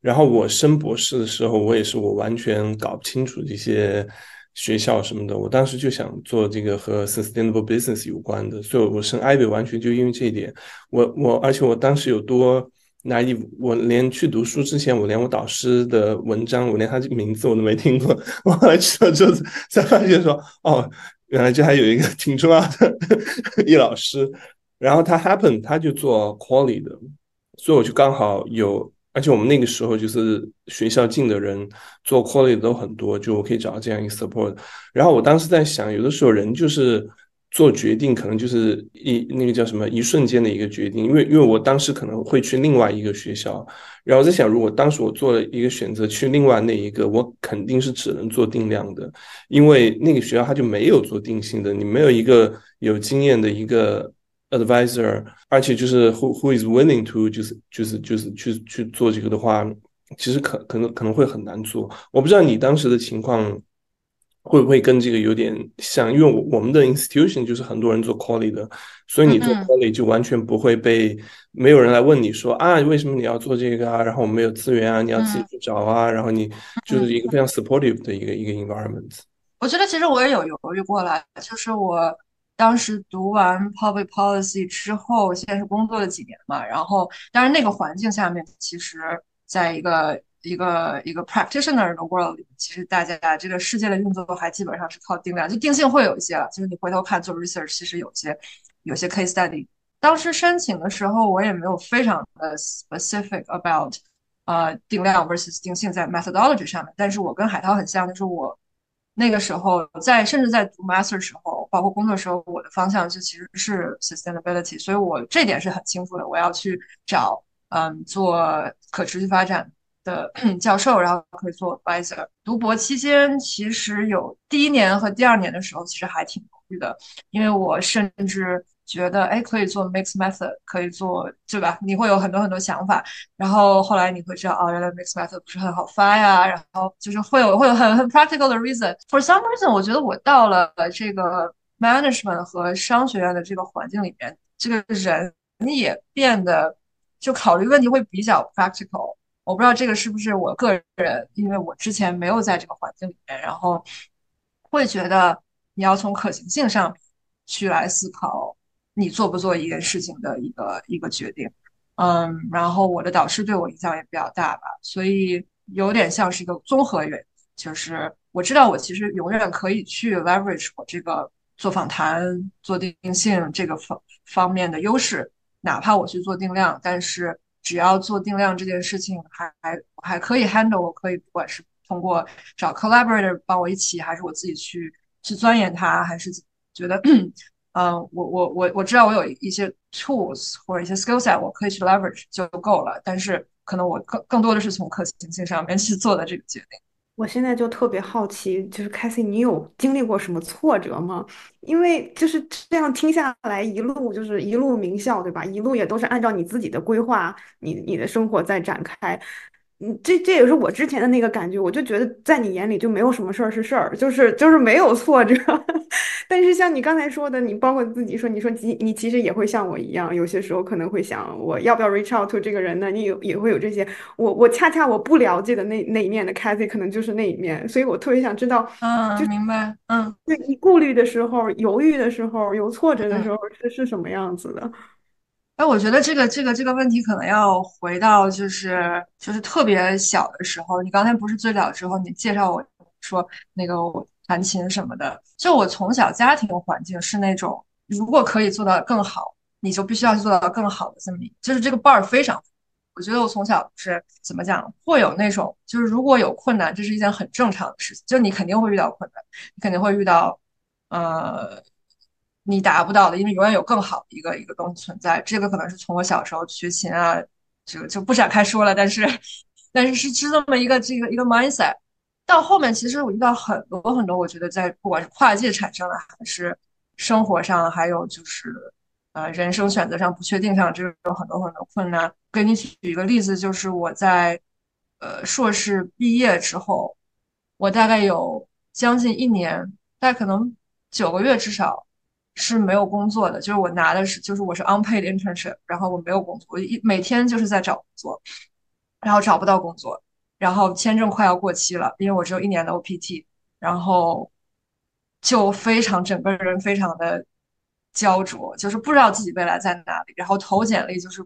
然后我升博士的时候，我也是我完全搞不清楚这些学校什么的。我当时就想做这个和 sustainable business 有关的，所以我升 IB 完全就因为这一点。我我而且我当时有多 naive，我连去读书之前，我连我导师的文章，我连他这个名字我都没听过。我后来去了之后才发现说，哦，原来这还有一个挺重要的 易老师。然后他 happen 他就做 quality 的。所以我就刚好有，而且我们那个时候就是学校进的人做 quality 都很多，就我可以找到这样一个 support。然后我当时在想，有的时候人就是做决定，可能就是一那个叫什么一瞬间的一个决定。因为因为我当时可能会去另外一个学校，然后在想，如果当时我做了一个选择去另外那一个，我肯定是只能做定量的，因为那个学校它就没有做定性的，你没有一个有经验的一个。advisor，而且就是 who who is willing to 就是就是就是去去做这个的话，其实可可能可能会很难做。我不知道你当时的情况会不会跟这个有点像，因为我我们的 institution 就是很多人做 quality 的，所以你做 quality 就完全不会被没有人来问你说啊为什么你要做这个啊，然后我们没有资源啊，你要自己去找啊，然后你就是一个非常 supportive 的一个一个 environment。我觉得其实我也有犹豫过了，就是我。当时读完 public policy 之后，现在是工作了几年嘛，然后当然那个环境下面，其实在一个一个一个 practitioner 的 world 里，其实大家这个世界的运作还基本上是靠定量，就定性会有一些了。就是你回头看做 research，其实有些有些 case study。当时申请的时候，我也没有非常的 specific about 呃定量 versus 定性在 methodology 上面，但是我跟海涛很像，就是我。那个时候在甚至在读 master 时候，包括工作时候，我的方向就其实是 sustainability，所以我这点是很清楚的。我要去找嗯做可持续发展的 教授，然后可以做 advisor。读博期间，其实有第一年和第二年的时候，其实还挺犹豫的，因为我甚至。觉得哎，可以做 mix method，可以做，对吧？你会有很多很多想法，然后后来你会知道，哦，原来 mix method 不是很好发呀，然后就是会有会有很很 practical 的 reason。For some reason，我觉得我到了这个 management 和商学院的这个环境里面，这个人也变得就考虑问题会比较 practical。我不知道这个是不是我个人，因为我之前没有在这个环境里面，然后会觉得你要从可行性上去来思考。你做不做一件事情的一个一个决定，嗯，然后我的导师对我影响也比较大吧，所以有点像是一个综合原因，就是我知道我其实永远可以去 leverage 我这个做访谈、做定性这个方方面的优势，哪怕我去做定量，但是只要做定量这件事情还还还可以 handle，我可以不管是通过找 collaborator 帮我一起，还是我自己去去钻研它，还是觉得。嗯，我我我我知道我有一些 tools 或者一些 skill set，我可以去 leverage 就够了。但是可能我更更多的是从可行性上面去做的这个决定。我现在就特别好奇，就是 c a t h y 你有经历过什么挫折吗？因为就是这样听下来，一路就是一路名校，对吧？一路也都是按照你自己的规划，你你的生活在展开。嗯，这这也是我之前的那个感觉，我就觉得在你眼里就没有什么事儿是事儿，就是就是没有挫折。但是像你刚才说的，你包括自己说，你说你你其实也会像我一样，有些时候可能会想，我要不要 reach out to 这个人呢？你有也会有这些，我我恰恰我不了解的那那一面的 Cathy 可能就是那一面，所以我特别想知道，嗯，就明白，嗯，对你顾虑的时候、犹豫的时候、有挫折的时候是是什么样子的？哎，我觉得这个这个这个问题可能要回到就是就是特别小的时候。你刚才不是最早之后，你介绍我说那个我弹琴什么的。就我从小家庭环境是那种，如果可以做到更好，你就必须要去做到更好的这么，就是这个 bar 非常。我觉得我从小是怎么讲，会有那种就是如果有困难，这是一件很正常的事情，就你肯定会遇到困难，你肯定会遇到呃。你达不到的，因为永远有更好的一个一个东西存在。这个可能是从我小时候学琴啊，这个就不展开说了。但是，但是是是这么一个这个一个 mindset。到后面，其实我遇到很多很多，我觉得在不管是跨界产生的，还是生活上，还有就是呃人生选择上不确定上，这有很多很多困难。给你举一个例子，就是我在呃硕士毕业之后，我大概有将近一年，大概可能九个月至少。是没有工作的，就是我拿的是，就是我是 unpaid internship，然后我没有工作，我一每天就是在找工作，然后找不到工作，然后签证快要过期了，因为我只有一年的 OPT，然后就非常整个人非常的焦灼，就是不知道自己未来在哪里，然后投简历就是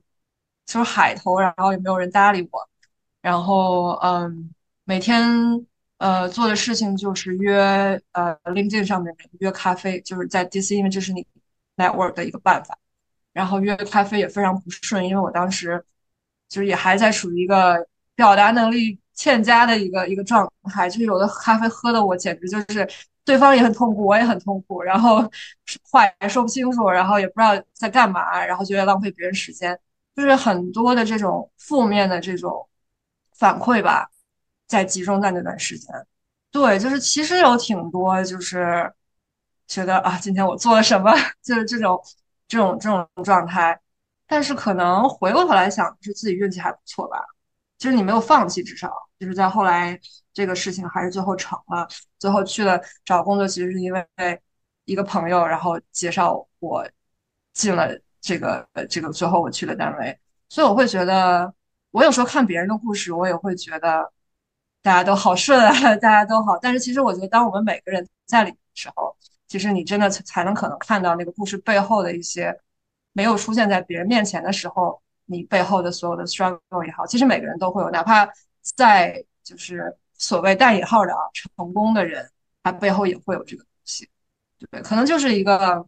就是海投，然后也没有人搭理我，然后嗯，每天。呃，做的事情就是约呃 LinkedIn 上面约咖啡，就是在 DC，因为这是你 network 的一个办法。然后约咖啡也非常不顺，因为我当时就是也还在属于一个表达能力欠佳的一个一个状态，就是有的咖啡喝的我简直就是对方也很痛苦，我也很痛苦，然后话也说不清楚，然后也不知道在干嘛，然后觉得浪费别人时间，就是很多的这种负面的这种反馈吧。在集中在那段时间，对，就是其实有挺多，就是觉得啊，今天我做了什么，就是这种这种这种状态。但是可能回过头来想，是自己运气还不错吧，就是你没有放弃，至少就是在后来这个事情还是最后成了，最后去了找工作，其实是因为一个朋友，然后介绍我进了这个这个，最后我去了单位。所以我会觉得，我有时候看别人的故事，我也会觉得。大家都好顺啊，大家都好。但是其实我觉得，当我们每个人在里面的时候，其实你真的才能可能看到那个故事背后的一些没有出现在别人面前的时候，你背后的所有的 struggle 也好，其实每个人都会有，哪怕在就是所谓带引号的啊成功的人，他背后也会有这个东西，对，可能就是一个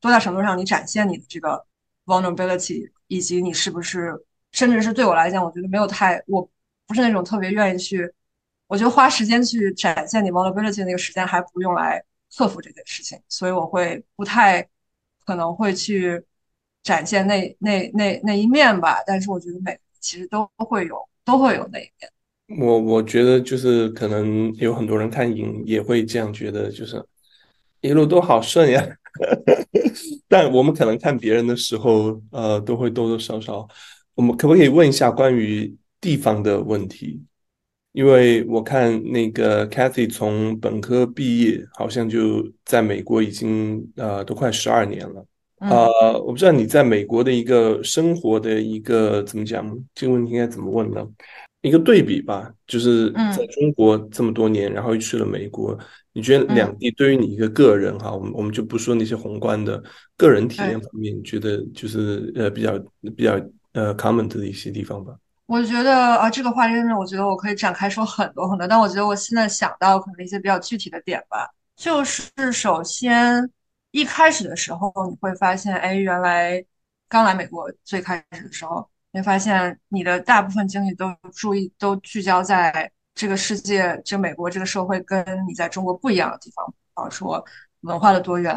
多大程度上你展现你的这个 vulnerability，以及你是不是，甚至是对我来讲，我觉得没有太，我不是那种特别愿意去。我觉得花时间去展现你 vulnerability 那个时间，还不用来克服这件事情，所以我会不太可能会去展现那那那那一面吧。但是我觉得每其实都会有都会有那一面。我我觉得就是可能有很多人看影也会这样觉得，就是一路都好顺呀。但我们可能看别人的时候，呃，都会多多少少。我们可不可以问一下关于地方的问题？因为我看那个 Cathy 从本科毕业，好像就在美国已经呃都快十二年了。呃，我不知道你在美国的一个生活的一个怎么讲，这个问题应该怎么问呢？一个对比吧，就是在中国这么多年，然后又去了美国，你觉得两地对于你一个个人哈，我们我们就不说那些宏观的个人体验方面，你觉得就是呃比较比较呃 common 的一些地方吧？我觉得啊，这个话题上面，我觉得我可以展开说很多很多，但我觉得我现在想到可能一些比较具体的点吧，就是首先一开始的时候，你会发现，哎，原来刚来美国最开始的时候。你会发现，你的大部分精力都注意都聚焦在这个世界，这美国这个社会跟你在中国不一样的地方，比方说文化的多元，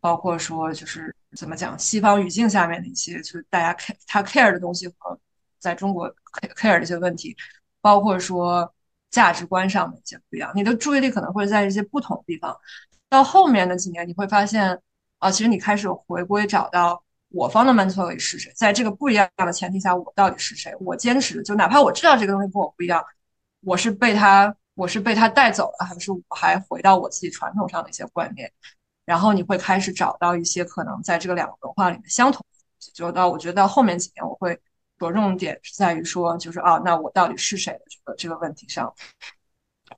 包括说就是怎么讲西方语境下面的一些，就是大家 care 他 care 的东西和在中国 care 的一些问题，包括说价值观上的一些不一样，你的注意力可能会在一些不同的地方。到后面的几年，你会发现啊，其实你开始回归找到。我方的 mentally 是谁？在这个不一样的前提下，我到底是谁？我坚持，就哪怕我知道这个东西跟我不一样，我是被他，我是被他带走了，还是我还回到我自己传统上的一些观念？然后你会开始找到一些可能在这个两个文化里面相同。就到我觉得到后面几年，我会着重点是在于说，就是啊，那我到底是谁的这个这个问题上。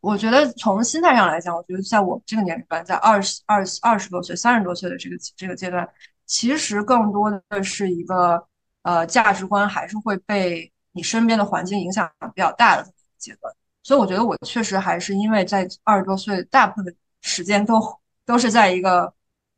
我觉得从心态上来讲，我觉得在我们这个年龄段，在二十二二十多岁、三十多岁的这个这个阶段。其实更多的是一个呃价值观还是会被你身边的环境影响比较大的阶段，所以我觉得我确实还是因为在二十多岁大部分的时间都都是在一个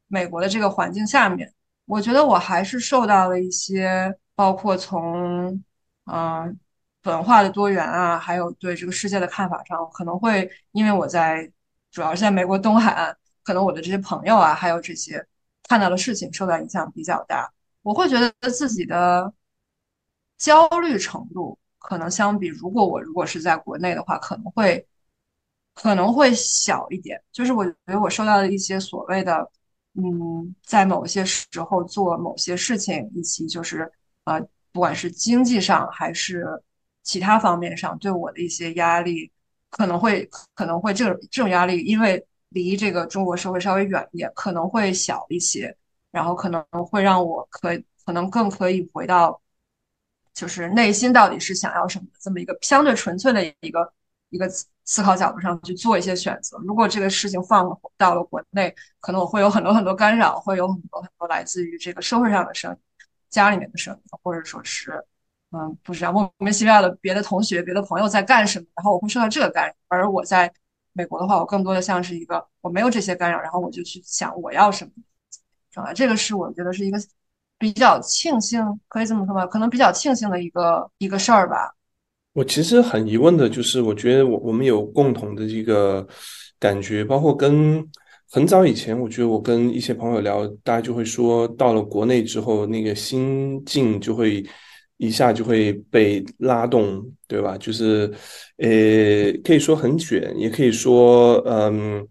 美国的这个环境下面，我觉得我还是受到了一些包括从嗯文化的多元啊，还有对这个世界的看法上，可能会因为我在主要是在美国东海岸，可能我的这些朋友啊，还有这些。看到的事情受到影响比较大，我会觉得自己的焦虑程度可能相比，如果我如果是在国内的话，可能会可能会小一点。就是我觉得我受到的一些所谓的，嗯，在某些时候做某些事情，以及就是呃，不管是经济上还是其他方面上对我的一些压力，可能会可能会这种这种压力，因为。离这个中国社会稍微远一点，可能会小一些，然后可能会让我可可能更可以回到，就是内心到底是想要什么的这么一个相对纯粹的一个一个思考角度上去做一些选择。如果这个事情放到了国内，可能我会有很多很多干扰，会有很多很多来自于这个社会上的声音、家里面的声音，或者说是嗯，不知道莫名其妙的别的同学、别的朋友在干什么，然后我会受到这个干扰，而我在。美国的话，我更多的像是一个我没有这些干扰，然后我就去想我要什么状态。这个是我觉得是一个比较庆幸，可以这么说吧？可能比较庆幸的一个一个事儿吧。我其实很疑问的就是，我觉得我我们有共同的一个感觉，包括跟很早以前，我觉得我跟一些朋友聊，大家就会说，到了国内之后，那个心境就会。一下就会被拉动，对吧？就是，呃，可以说很卷，也可以说，嗯，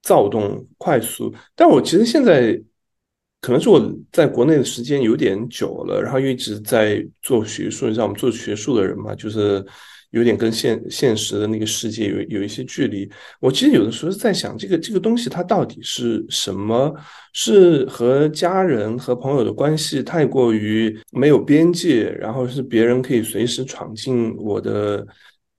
躁动快速。但我其实现在，可能是我在国内的时间有点久了，然后又一直在做学术，你知道，我们做学术的人嘛，就是。有点跟现现实的那个世界有有一些距离。我其实有的时候在想，这个这个东西它到底是什么？是和家人和朋友的关系太过于没有边界，然后是别人可以随时闯进我的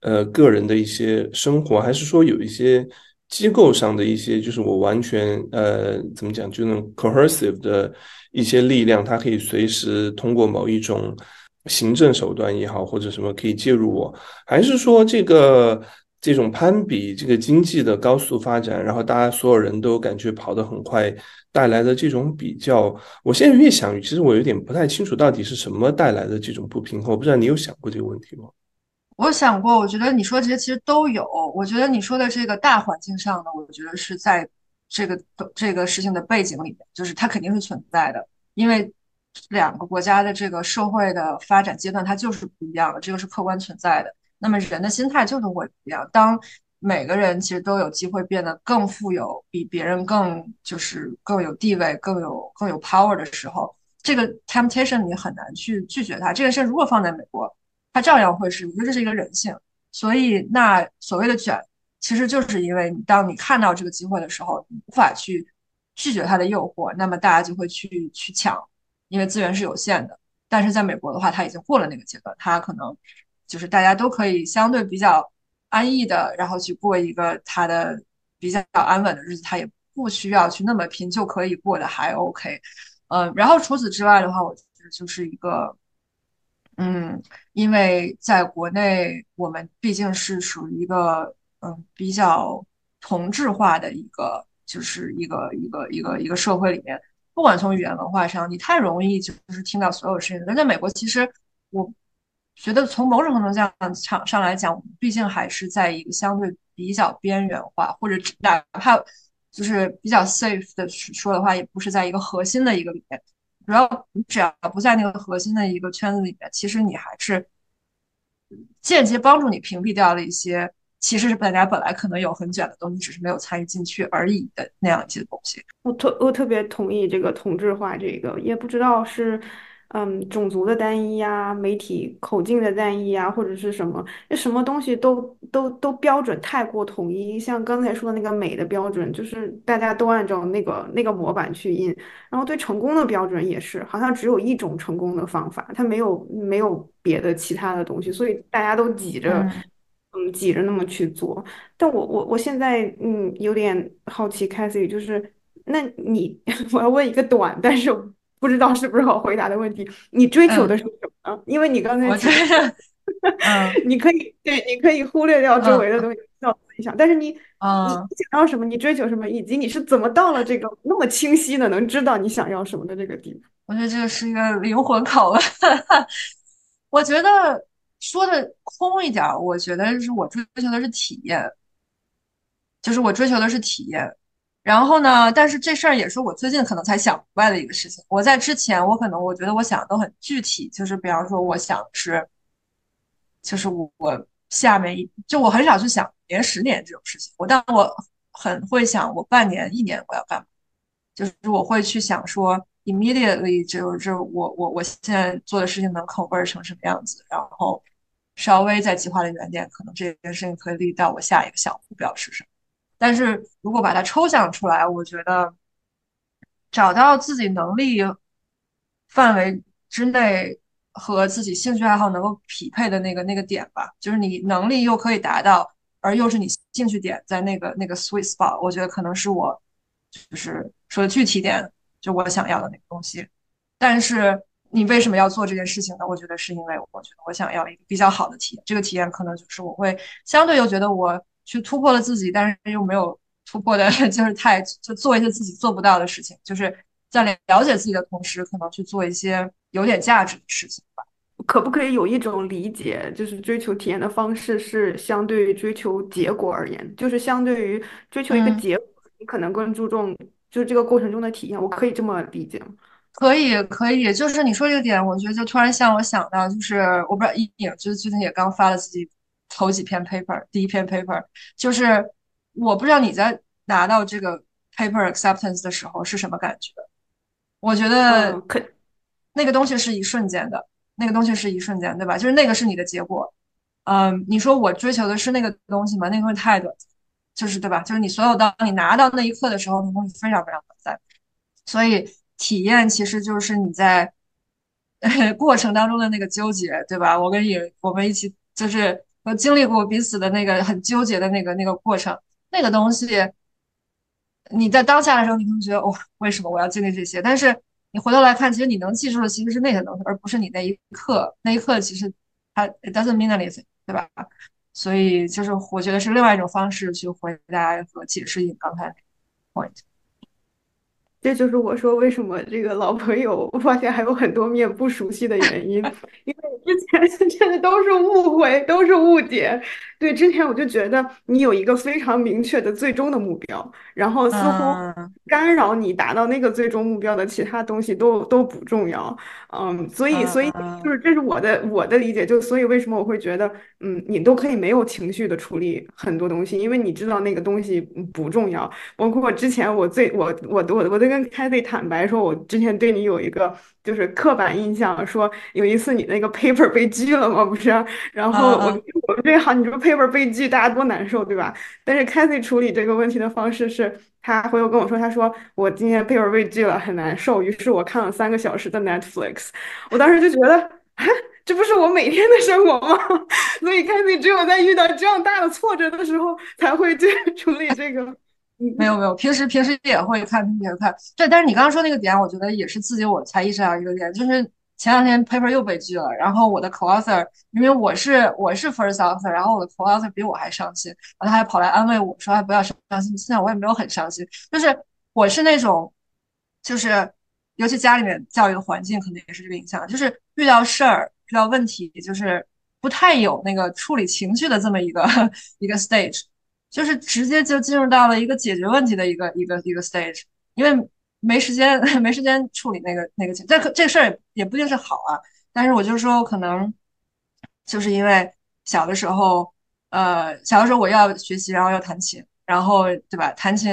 呃个人的一些生活，还是说有一些机构上的一些，就是我完全呃怎么讲，就那种 coercive 的一些力量，它可以随时通过某一种。行政手段也好，或者什么可以介入我，还是说这个这种攀比，这个经济的高速发展，然后大家所有人都感觉跑得很快，带来的这种比较，我现在越想，其实我有点不太清楚到底是什么带来的这种不平衡。我不知道你有想过这个问题吗？我想过，我觉得你说这些其实都有。我觉得你说的这个大环境上的，我觉得是在这个这个事情的背景里面，就是它肯定是存在的，因为两个国家的这个社会的发展阶段它就是不一样的，这个是客观存在的。那么人的心态就是会不一样。当每个人其实都有机会变得更富有，比别人更就是更有地位、更有更有 power 的时候，这个 temptation 你很难去拒绝它。这件事如果放在美国。它照样会是，我觉得这是一个人性，所以那所谓的卷，其实就是因为当你看到这个机会的时候，你无法去拒绝它的诱惑，那么大家就会去去抢，因为资源是有限的。但是在美国的话，它已经过了那个阶段，它可能就是大家都可以相对比较安逸的，然后去过一个他的比较安稳的日子，他也不需要去那么拼，就可以过得还 OK。嗯，然后除此之外的话，我觉得就是一个。嗯，因为在国内，我们毕竟是属于一个嗯比较同质化的一个，就是一个一个一个一个社会里面，不管从语言文化上，你太容易就是听到所有声音。但在美国，其实我觉得从某种程度上场上来讲，毕竟还是在一个相对比较边缘化，或者哪怕就是比较 safe 的说的话，也不是在一个核心的一个里面。主要你只要不在那个核心的一个圈子里面，其实你还是间接帮助你屏蔽掉了一些，其实是大家本来可能有很卷的东西，只是没有参与进去而已的那样一些东西。我特我特别同意这个同质化，这个也不知道是。嗯，种族的单一呀，媒体口径的单一呀，或者是什么，那什么东西都都都标准太过统一。像刚才说的那个美的标准，就是大家都按照那个那个模板去印。然后对成功的标准也是，好像只有一种成功的方法，它没有没有别的其他的东西，所以大家都挤着，嗯，挤着那么去做。但我我我现在嗯有点好奇 c a t h y 就是那你 我要问一个短，但是。不知道是不是好回答的问题？你追求的是什么？因为你刚才，嗯，你可以对，你可以忽略掉周围的东西，要自己想。但是你，你想要什么？你追求什么？以及你是怎么到了这个那么清晰的能知道你想要什么的这个地步？我觉得这个是一个灵魂拷问。我觉得说的空一点，我觉得是我追求的是体验，就是我追求的是体验。然后呢？但是这事儿也是我最近可能才想明白的一个事情。我在之前，我可能我觉得我想的都很具体，就是比方说，我想是，就是我我下面就我很少去想年十年这种事情。我但我很会想，我半年一年我要干嘛，就是我会去想说，immediately 就是我我我现在做的事情能 convert 成什么样子，然后稍微再计划的远点，可能这件事情可以立到我下一个小目标是什么。但是如果把它抽象出来，我觉得找到自己能力范围之内和自己兴趣爱好能够匹配的那个那个点吧，就是你能力又可以达到，而又是你兴趣点在那个那个 sweet spot，我觉得可能是我就是说的具体点，就我想要的那个东西。但是你为什么要做这件事情呢？我觉得是因为我觉得我想要一个比较好的体验，这个体验可能就是我会相对又觉得我。去突破了自己，但是又没有突破的，就是太就做一些自己做不到的事情，就是在了解自己的同时，可能去做一些有点价值的事情吧。可不可以有一种理解，就是追求体验的方式是相对于追求结果而言，就是相对于追求一个结果，你可能更注重就是这个过程中的体验。我可以这么理解吗？可以，可以，就是你说这个点，我觉得就突然像我想到，就是我不知道一影，就是最近也刚发了自己。头几篇 paper，第一篇 paper 就是我不知道你在拿到这个 paper acceptance 的时候是什么感觉。我觉得可那个东西是一瞬间的，那个东西是一瞬间，对吧？就是那个是你的结果。嗯，你说我追求的是那个东西吗？那个东西太短，就是对吧？就是你所有当你拿到那一刻的时候，那东西非常非常短暂。所以体验其实就是你在 过程当中的那个纠结，对吧？我跟你我们一起就是。我经历过彼此的那个很纠结的那个那个过程，那个东西，你在当下的时候，你可能觉得哇，为什么我要经历这些？但是你回头来看，其实你能记住的其实是那些东西，而不是你那一刻。那一刻其实它 doesn't mean anything，对吧？所以就是我觉得是另外一种方式去回答和解释你刚才 point。这就是我说为什么这个老朋友，发现还有很多面不熟悉的原因，因为。之前 真的都是误会，都是误解。对，之前我就觉得你有一个非常明确的最终的目标，然后似乎干扰你达到那个最终目标的其他东西都都不重要。嗯，所以所以就是这是我的我的理解，就所以为什么我会觉得，嗯，你都可以没有情绪的处理很多东西，因为你知道那个东西不重要。包括之前我最我我我我都跟凯 a t h y 坦白说，我之前对你有一个就是刻板印象，说有一次你那个 paper 被拒了吗？不是，然后我我们这行你这个 paper。被拒，大家多难受，对吧？但是 Cathy 处理这个问题的方式是，他回头跟我说，他说我今天 paper 被拒了，很难受。于是我看了三个小时的 Netflix，我当时就觉得，啊，这不是我每天的生活吗？所以 Cathy 只有在遇到这样大的挫折的时候，才会去 处理这个。没有没有，平时平时也会看，平时也会看。对，但是你刚刚说那个点，我觉得也是刺激我才意识到一个点，就是。前两天 paper 又被拒了，然后我的 co-author，因为我是我是 first author，然后我的 co-author 比我还伤心，然后他还跑来安慰我说：“还不要伤心。”现在我也没有很伤心，就是我是那种，就是尤其家里面教育的环境可能也是这个影响，就是遇到事儿遇到问题，就是不太有那个处理情绪的这么一个 一个 stage，就是直接就进入到了一个解决问题的一个一个一个 stage，因为。没时间，没时间处理那个那个情，这这事儿也不一定是好啊。但是我就说，可能就是因为小的时候，呃，小的时候我要学习，然后要弹琴，然后对吧？弹琴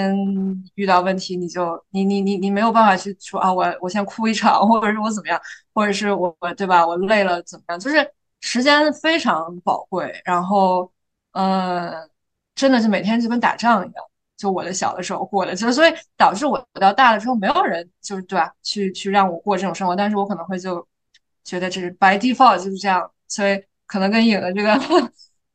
遇到问题，你就你你你你没有办法去说啊，我我先哭一场，或者是我怎么样，或者是我我对吧？我累了怎么样？就是时间非常宝贵，然后呃，真的是每天就跟打仗一样。就我的小的时候过的，就所以导致我到大了之后，没有人就是对吧，去去让我过这种生活。但是我可能会就觉得这是 by default 就是这样，所以可能跟影的这个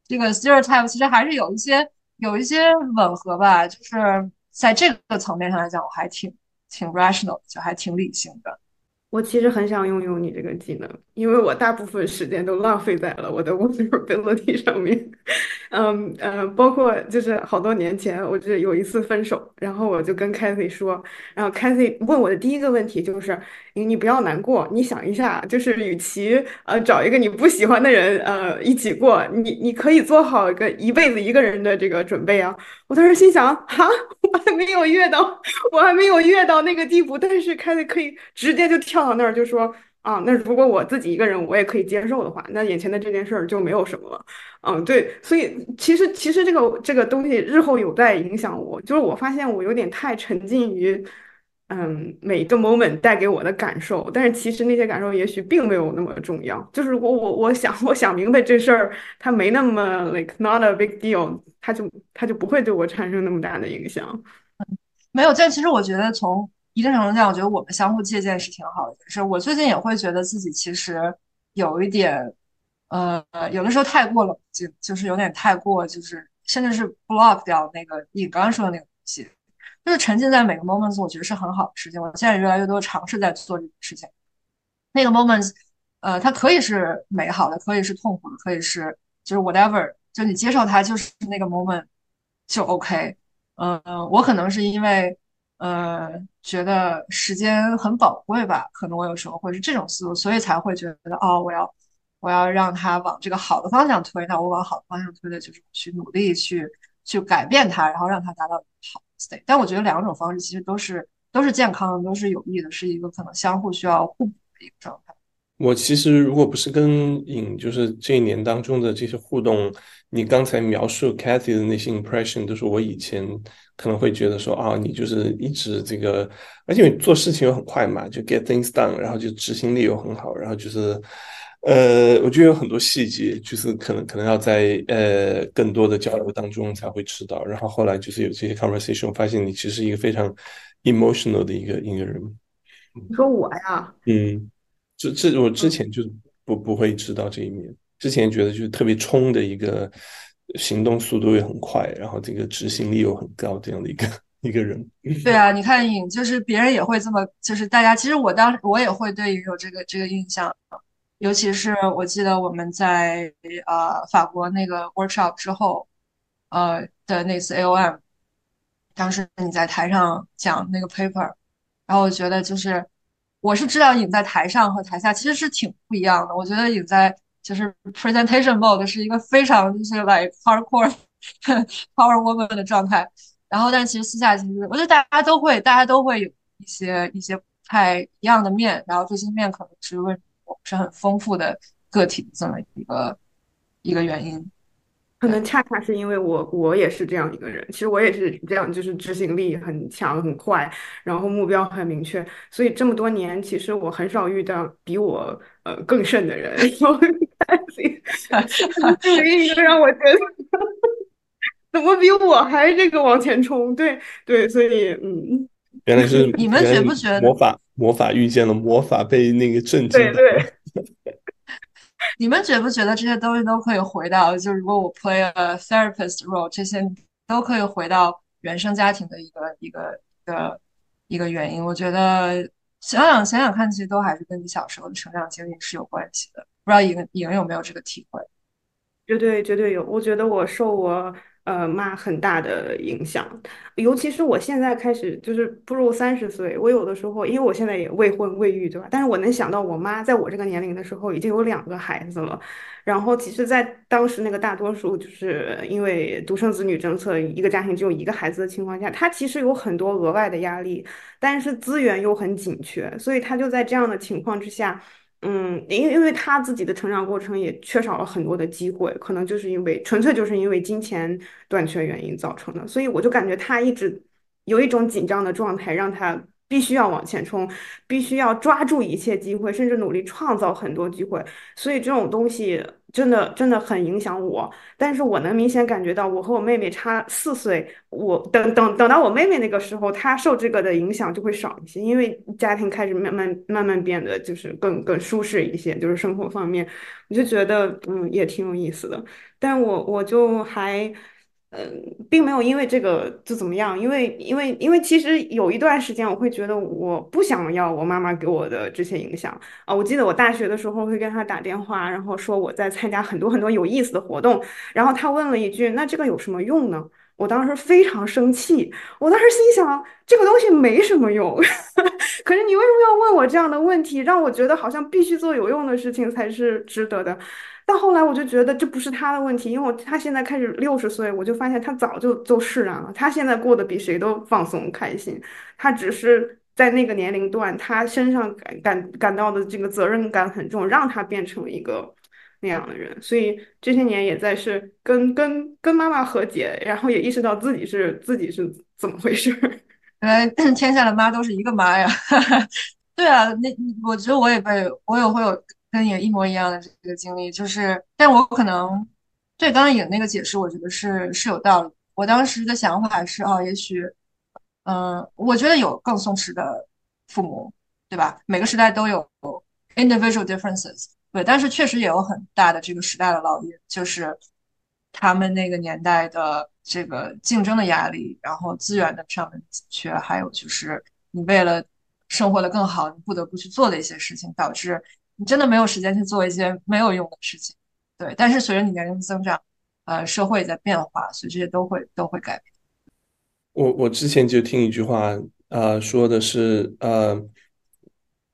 这个 stereotype 其实还是有一些有一些吻合吧。就是在这个层面上来讲，我还挺挺 rational，就还挺理性的。我其实很想拥有你这个技能，因为我大部分时间都浪费在了我的 vulnerability 上面。嗯嗯，包括就是好多年前，我就有一次分手，然后我就跟 Cathy 说，然后 Cathy 问我的第一个问题就是，你你不要难过，你想一下，就是与其呃找一个你不喜欢的人呃一起过，你你可以做好一个一辈子一个人的这个准备啊。我当时心想，哈，我还没有越到，我还没有越到那个地步，但是 Cathy 可以直接就跳。到那儿就说啊，那如果我自己一个人我也可以接受的话，那眼前的这件事儿就没有什么了。嗯，对，所以其实其实这个这个东西日后有在影响我，就是我发现我有点太沉浸于嗯每个 moment 带给我的感受，但是其实那些感受也许并没有那么重要。就是我我我想我想明白这事儿，它没那么 like not a big deal，它就它就不会对我产生那么大的影响。没有，但其实我觉得从。一定程度上，我觉得我们相互借鉴是挺好的。是我最近也会觉得自己其实有一点，呃，有的时候太过冷静，就是有点太过，就是甚至是 block 掉那个你刚刚说的那个东西，就是沉浸在每个 moments，我觉得是很好的事情。我现在越来越多尝试在做这件事情。那个 moments，呃，它可以是美好的，可以是痛苦的，可以是就是 whatever，就你接受它就是那个 moment 就 OK。嗯，我可能是因为。呃，觉得时间很宝贵吧？可能我有时候会是这种思路，所以才会觉得哦，我要我要让他往这个好的方向推。那我往好的方向推的就是去努力去去改变他，然后让他达到好 state。但我觉得两种方式其实都是都是健康的，都是有益的，是一个可能相互需要互补的一个状态。我其实如果不是跟影，就是这一年当中的这些互动，你刚才描述 Cathy 的那些 impression，都是我以前。可能会觉得说啊，你就是一直这个，而且做事情又很快嘛，就 get things done，然后就执行力又很好，然后就是，呃，我觉得有很多细节，就是可能可能要在呃更多的交流当中才会知道。然后后来就是有这些 conversation，发现你其实是一个非常 emotional 的一个一个人。你说我呀？嗯，这这我之前就不不会知道这一面，之前觉得就是特别冲的一个。行动速度也很快，然后这个执行力又很高，这样的一个 一个人。对啊，你看影，就是别人也会这么，就是大家其实我当时我也会对影有这个这个印象，尤其是我记得我们在呃法国那个 workshop 之后，呃的那次 AOM，当时你在台上讲那个 paper，然后我觉得就是我是知道影在台上和台下其实是挺不一样的，我觉得影在就是 presentation mode 是一个非常就是 like hardcore power woman 的状态。然后，但其实私下其实，我觉得大家都会，大家都会有一些一些不太一样的面。然后这些面可能是为我不是很丰富的个体的这么一个一个原因。可能恰恰是因为我我也是这样一个人，其实我也是这样，就是执行力很强很快，然后目标很明确，所以这么多年其实我很少遇到比我呃更甚的人。然后这一个让我觉得 怎么比我还这个往前冲？对对，所以嗯，原来是你们觉不觉得魔法魔法遇见了魔法被那个震惊？对对。你们觉不觉得这些东西都可以回到？就如果我 play a therapist role，这些都可以回到原生家庭的一个一个一一个原因。我觉得想想想想看，其实都还是跟你小时候的成长经历是有关系的。不知道颖颖有没有这个体会？绝对绝对有。我觉得我受我。呃，妈很大的影响，尤其是我现在开始就是步入三十岁，我有的时候，因为我现在也未婚未育，对吧？但是我能想到我妈在我这个年龄的时候已经有两个孩子了，然后其实，在当时那个大多数就是因为独生子女政策，一个家庭只有一个孩子的情况下，她其实有很多额外的压力，但是资源又很紧缺，所以她就在这样的情况之下。嗯，因为因为他自己的成长过程也缺少了很多的机会，可能就是因为纯粹就是因为金钱短缺原因造成的，所以我就感觉他一直有一种紧张的状态，让他必须要往前冲，必须要抓住一切机会，甚至努力创造很多机会，所以这种东西。真的真的很影响我，但是我能明显感觉到，我和我妹妹差四岁，我等等等到我妹妹那个时候，她受这个的影响就会少一些，因为家庭开始慢慢慢慢变得就是更更舒适一些，就是生活方面，我就觉得嗯也挺有意思的，但我我就还。嗯，并没有因为这个就怎么样，因为因为因为其实有一段时间，我会觉得我不想要我妈妈给我的这些影响啊。我记得我大学的时候会跟她打电话，然后说我在参加很多很多有意思的活动，然后她问了一句：“那这个有什么用呢？”我当时非常生气，我当时心想这个东西没什么用，可是你为什么要问我这样的问题，让我觉得好像必须做有用的事情才是值得的。到后来我就觉得这不是他的问题，因为我他现在开始六十岁，我就发现他早就就释然了，他现在过得比谁都放松开心。他只是在那个年龄段，他身上感感感到的这个责任感很重，让他变成一个那样的人。所以这些年也在是跟跟跟妈妈和解，然后也意识到自己是自己是怎么回事。原 来，天下的妈都是一个妈呀。对啊，那我觉得我也被我也会有。跟你一模一样的这个经历，就是，但我可能对刚刚影那个解释，我觉得是是有道理。我当时的想法是，哦，也许，嗯，我觉得有更松弛的父母，对吧？每个时代都有 individual differences，对，但是确实也有很大的这个时代的烙印，就是他们那个年代的这个竞争的压力，然后资源的上的紧缺，还有就是你为了生活的更好，你不得不去做的一些事情，导致。你真的没有时间去做一些没有用的事情，对。但是随着你年龄的增长，呃，社会在变化，所以这些都会都会改变。我我之前就听一句话，呃，说的是，呃，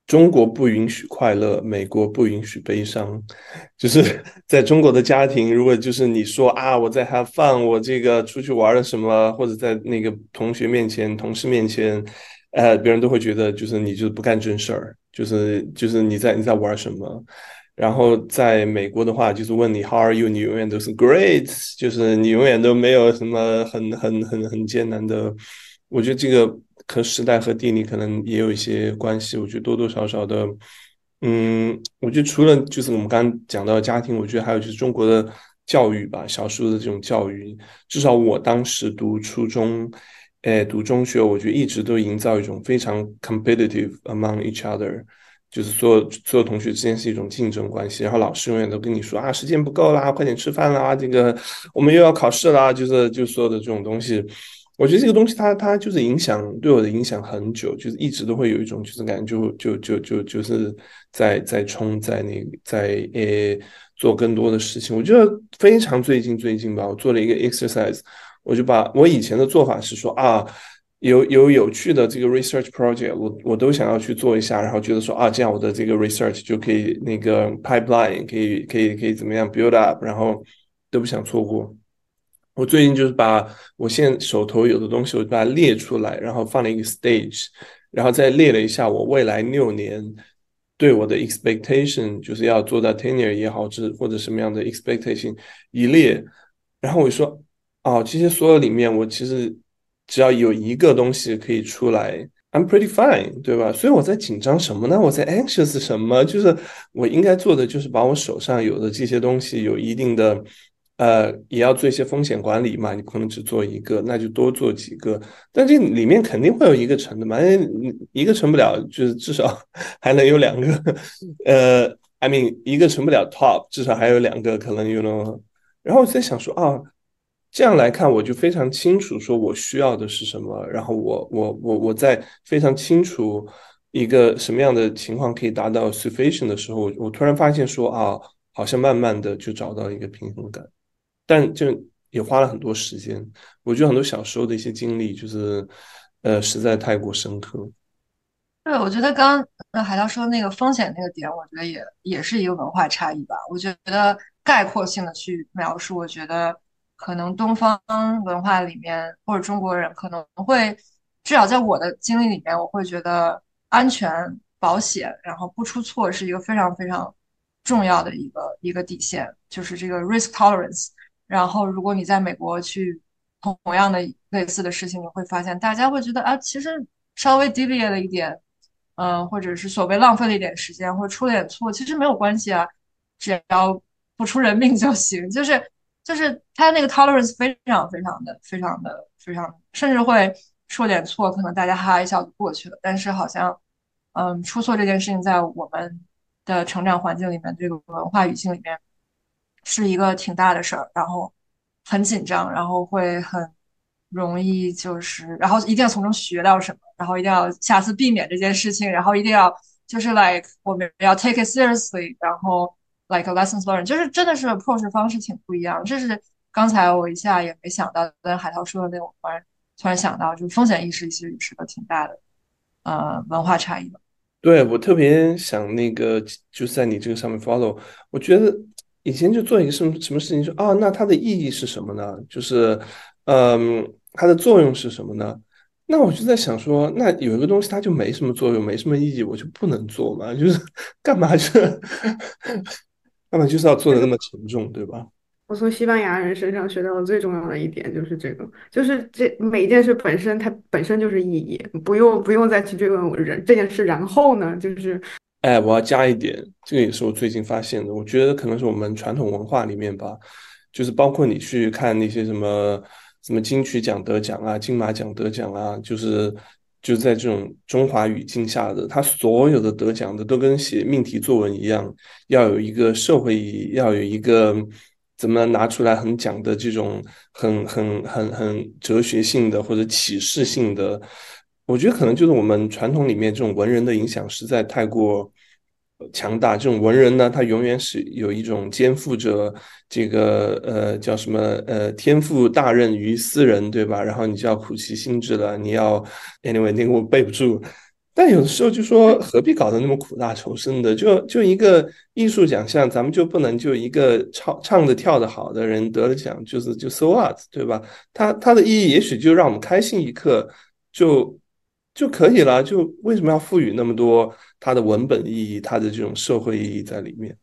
中国不允许快乐，美国不允许悲伤。就是 在中国的家庭，如果就是你说啊，我在 have fun，我这个出去玩了什么，或者在那个同学面前、同事面前。呃，别人都会觉得就是你就是不干正事儿，就是就是你在你在玩什么。然后在美国的话，就是问你 How are you？你永远都是 Great，就是你永远都没有什么很很很很艰难的。我觉得这个和时代和地理可能也有一些关系。我觉得多多少少的，嗯，我觉得除了就是我们刚刚讲到家庭，我觉得还有就是中国的教育吧，小时候的这种教育，至少我当时读初中。哎，读中学，我觉得一直都营造一种非常 competitive among each other，就是所有所有同学之间是一种竞争关系。然后老师永远都跟你说啊，时间不够啦，快点吃饭啦，这个我们又要考试啦，就是就所有的这种东西。我觉得这个东西它它就是影响对我的影响很久，就是一直都会有一种就是感觉就就就就就是在在冲在那在呃做更多的事情。我觉得非常最近最近吧，我做了一个 exercise。我就把我以前的做法是说啊，有有有趣的这个 research project，我我都想要去做一下，然后觉得说啊，这样我的这个 research 就可以那个 pipeline 可以可以可以怎么样 build up，然后都不想错过。我最近就是把我现手头有的东西，我就把它列出来，然后放了一个 stage，然后再列了一下我未来六年对我的 expectation，就是要做到 tenure 也好，是或者什么样的 expectation 一列，然后我就说哦，这些所有里面，我其实。只要有一个东西可以出来，I'm pretty fine，对吧？所以我在紧张什么呢？我在 anxious 什么？就是我应该做的就是把我手上有的这些东西有一定的，呃，也要做一些风险管理嘛。你不可能只做一个，那就多做几个。但这里面肯定会有一个成的嘛，一个成不了，就是至少 还能有两个。呃，I mean，一个成不了 top，至少还有两个可能 you know。然后我在想说啊。这样来看，我就非常清楚，说我需要的是什么，然后我我我我在非常清楚一个什么样的情况可以达到 sufficient 的时候，我突然发现说啊，好像慢慢的就找到一个平衡感，但就也花了很多时间。我觉得很多小时候的一些经历，就是呃，实在太过深刻。对，我觉得刚刚海涛说那个风险那个点，我觉得也也是一个文化差异吧。我觉得概括性的去描述，我觉得。可能东方文化里面，或者中国人可能会，至少在我的经历里面，我会觉得安全、保险，然后不出错是一个非常非常重要的一个一个底线，就是这个 risk tolerance。然后，如果你在美国去同样的类似的事情，你会发现大家会觉得啊，其实稍微 deviate 了一点，嗯，或者是所谓浪费了一点时间，或者出了点错，其实没有关系啊，只要不出人命就行，就是。就是他那个 tolerance 非常非常的非常的非常，甚至会说点错，可能大家哈哈一笑就过去了。但是好像，嗯，出错这件事情在我们的成长环境里面，这个文化语境里面，是一个挺大的事儿，然后很紧张，然后会很容易就是，然后一定要从中学到什么，然后一定要下次避免这件事情，然后一定要就是 like 我们要 take it seriously，然后。Like a lessons learned，就是真的是 approach 方式挺不一样。这是刚才我一下也没想到，跟海涛说的那种，突然突然想到，就是风险意识其实是个挺大的呃文化差异的。对我特别想那个，就在你这个上面 follow。我觉得以前就做一个什么什么事情，说啊，那它的意义是什么呢？就是嗯，它的作用是什么呢？那我就在想说，那有一个东西它就没什么作用，没什么意义，我就不能做嘛？就是干嘛去？那么就是要做的那么沉重，对吧？我从西班牙人身上学到的最重要的一点就是这个，就是这每一件事本身它本身就是意义，不用不用再去追问我人这件事，然后呢，就是，哎，我要加一点，这个也是我最近发现的，我觉得可能是我们传统文化里面吧，就是包括你去看那些什么什么金曲奖得奖啊、金马奖得奖啊，就是。就在这种中华语境下的，他所有的得奖的都跟写命题作文一样，要有一个社会意义，要有一个怎么拿出来很讲的这种很很很很哲学性的或者启示性的。我觉得可能就是我们传统里面这种文人的影响实在太过。强大这种文人呢，他永远是有一种肩负着这个呃叫什么呃天赋大任于斯人，对吧？然后你就要苦其心志了，你要 anyway 那个我背不住，但有的时候就说何必搞得那么苦大仇深的？就就一个艺术奖项，咱们就不能就一个唱唱的跳的好的人得了奖，就是就 so what，对吧？他他的意义也许就让我们开心一刻就就可以了，就为什么要赋予那么多？它的文本意义，它的这种社会意义在里面。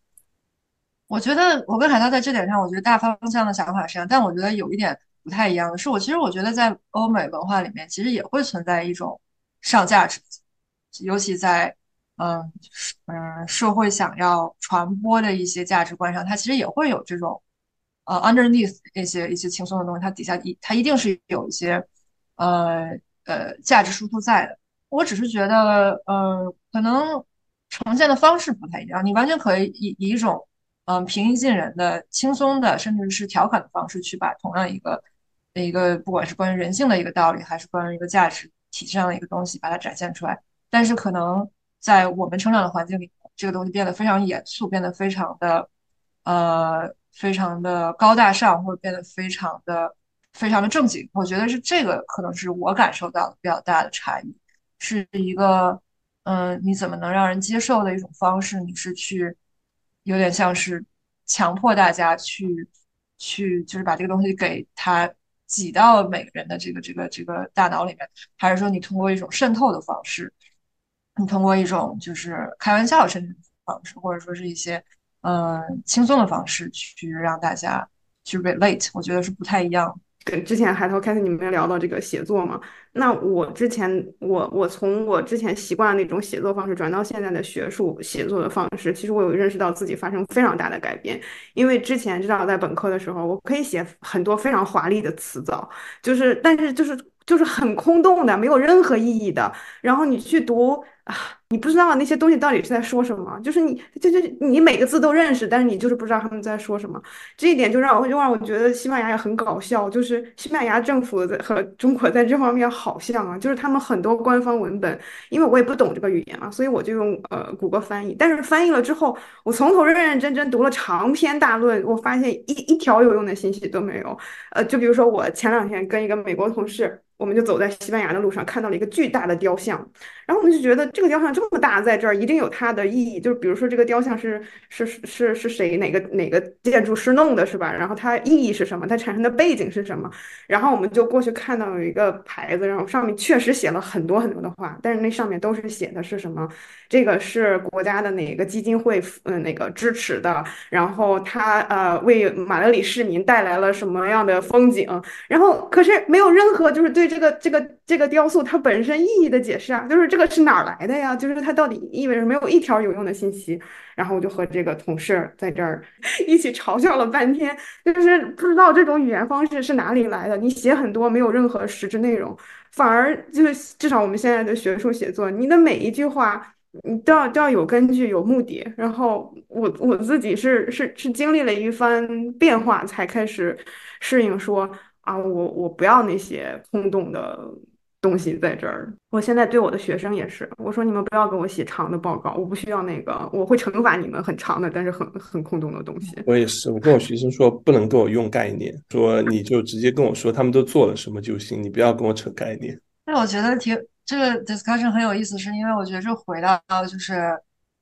我觉得我跟海涛在这点上，我觉得大方向的想法是一样，但我觉得有一点不太一样的是，我其实我觉得在欧美文化里面，其实也会存在一种上价值，尤其在嗯嗯社会想要传播的一些价值观上，它其实也会有这种呃 underneath 一些一些轻松的东西，它底下一它一定是有一些呃呃价值输出在的。我只是觉得，呃，可能呈现的方式不太一样。你完全可以以以一种，嗯，平易近人的、轻松的，甚至是调侃的方式去把同样一个一个，不管是关于人性的一个道理，还是关于一个价值体制上的一个东西，把它展现出来。但是，可能在我们成长的环境里，这个东西变得非常严肃，变得非常的，呃，非常的高大上，或者变得非常的非常的正经。我觉得是这个可能是我感受到的比较大的差异，是一个嗯，你怎么能让人接受的一种方式？你是去有点像是强迫大家去去，就是把这个东西给他挤到每个人的这个这个这个大脑里面，还是说你通过一种渗透的方式？你通过一种就是开玩笑甚至方式，或者说是一些嗯轻松的方式去让大家去 relate，我觉得是不太一样。之前海涛开始你们聊到这个写作嘛，那我之前我我从我之前习惯那种写作方式转到现在的学术写作的方式，其实我有认识到自己发生非常大的改变。因为之前至少在本科的时候，我可以写很多非常华丽的词藻，就是但是就是就是很空洞的，没有任何意义的。然后你去读。啊，你不知道那些东西到底是在说什么，就是你，就就你每个字都认识，但是你就是不知道他们在说什么。这一点就让我，就让我觉得西班牙也很搞笑，就是西班牙政府在和中国在这方面好像啊，就是他们很多官方文本，因为我也不懂这个语言嘛，所以我就用呃谷歌翻译。但是翻译了之后，我从头认认真真读了长篇大论，我发现一一条有用的信息都没有。呃，就比如说我前两天跟一个美国同事。我们就走在西班牙的路上，看到了一个巨大的雕像，然后我们就觉得这个雕像这么大，在这儿一定有它的意义。就是比如说这个雕像是是是是谁哪个哪个建筑师弄的，是吧？然后它意义是什么？它产生的背景是什么？然后我们就过去看到有一个牌子，然后上面确实写了很多很多的话，但是那上面都是写的是什么？这个是国家的哪个基金会嗯那个支持的？然后它呃为马德里市民带来了什么样的风景？然后可是没有任何就是对。这个这个这个雕塑它本身意义的解释啊，就是这个是哪儿来的呀？就是它到底意味着没有一条有用的信息。然后我就和这个同事在这儿 一起嘲笑了半天，就是不知道这种语言方式是哪里来的。你写很多没有任何实质内容，反而就是至少我们现在的学术写作，你的每一句话你都要都要有根据、有目的。然后我我自己是是是经历了一番变化才开始适应说。啊，我我不要那些空洞的东西在这儿。我现在对我的学生也是，我说你们不要给我写长的报告，我不需要那个，我会惩罚你们很长的，但是很很空洞的东西。我也是，我跟我学生说，不能给我用概念，说你就直接跟我说他们都做了什么就行，你不要跟我扯概念。那我觉得挺这个 discussion 很有意思，是因为我觉得这回到就是，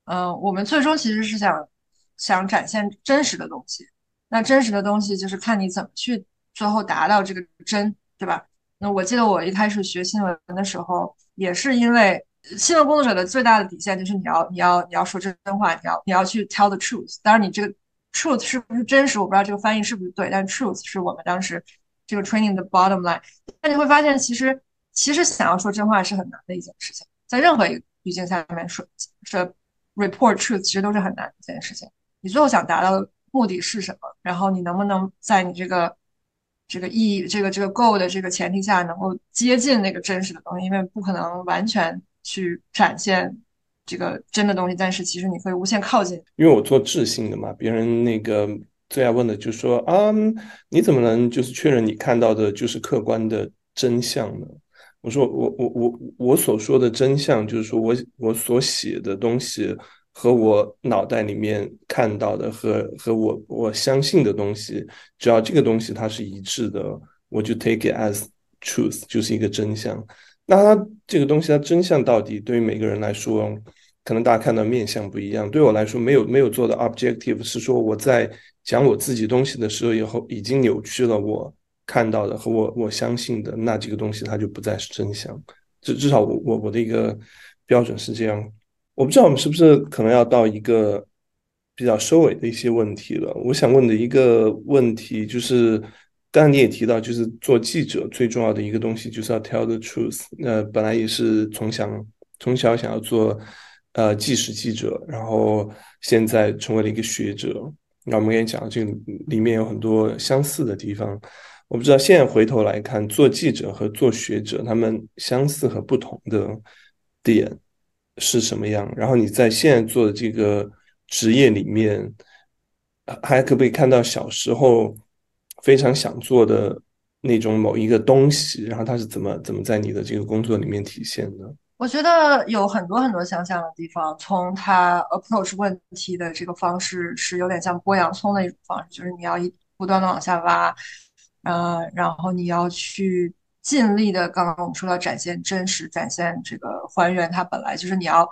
嗯，我们最终其实是想想展现真实的东西，那真实的东西就是看你怎么去。最后达到这个真，对吧？那我记得我一开始学新闻的时候，也是因为新闻工作者的最大的底线就是你要你要你要说真话，你要你要去 tell the truth。当然，你这个 truth 是不是真实，我不知道这个翻译是不是对，但 truth 是我们当时这个 training 的 bottom line。但你会发现，其实其实想要说真话是很难的一件事情，在任何一个语境下面说说 report truth 其实都是很难的一件事情。你最后想达到的目的是什么？然后你能不能在你这个这个意义，这个这个 go 的这个前提下，能够接近那个真实的东西，因为不可能完全去展现这个真的东西，但是其实你可以无限靠近。因为我做智性的嘛，别人那个最爱问的就是说啊，你怎么能就是确认你看到的就是客观的真相呢？我说我我我我所说的真相，就是说我我所写的东西。和我脑袋里面看到的和和我我相信的东西，只要这个东西它是一致的，我就 take it as truth，就是一个真相。那它这个东西它真相到底对于每个人来说，可能大家看到面相不一样。对我来说，没有没有做的 objective 是说我在讲我自己东西的时候以后已经扭曲了我看到的和我我相信的，那这个东西它就不再是真相。至至少我我我的一个标准是这样。我不知道我们是不是可能要到一个比较收尾的一些问题了。我想问的一个问题就是，刚才你也提到，就是做记者最重要的一个东西就是要 tell the truth。那本来也是从想从小想要做呃纪实记者，然后现在成为了一个学者。那我们也讲，这里面有很多相似的地方。我不知道现在回头来看，做记者和做学者，他们相似和不同的点。是什么样？然后你在现在做的这个职业里面，还可不可以看到小时候非常想做的那种某一个东西？然后它是怎么怎么在你的这个工作里面体现的？我觉得有很多很多相像的地方。从他 approach 问题的这个方式是有点像剥洋葱的一种方式，就是你要一不断的往下挖。呃，然后你要去尽力的，刚刚我们说到展现真实，展现这个还原它本来就是你要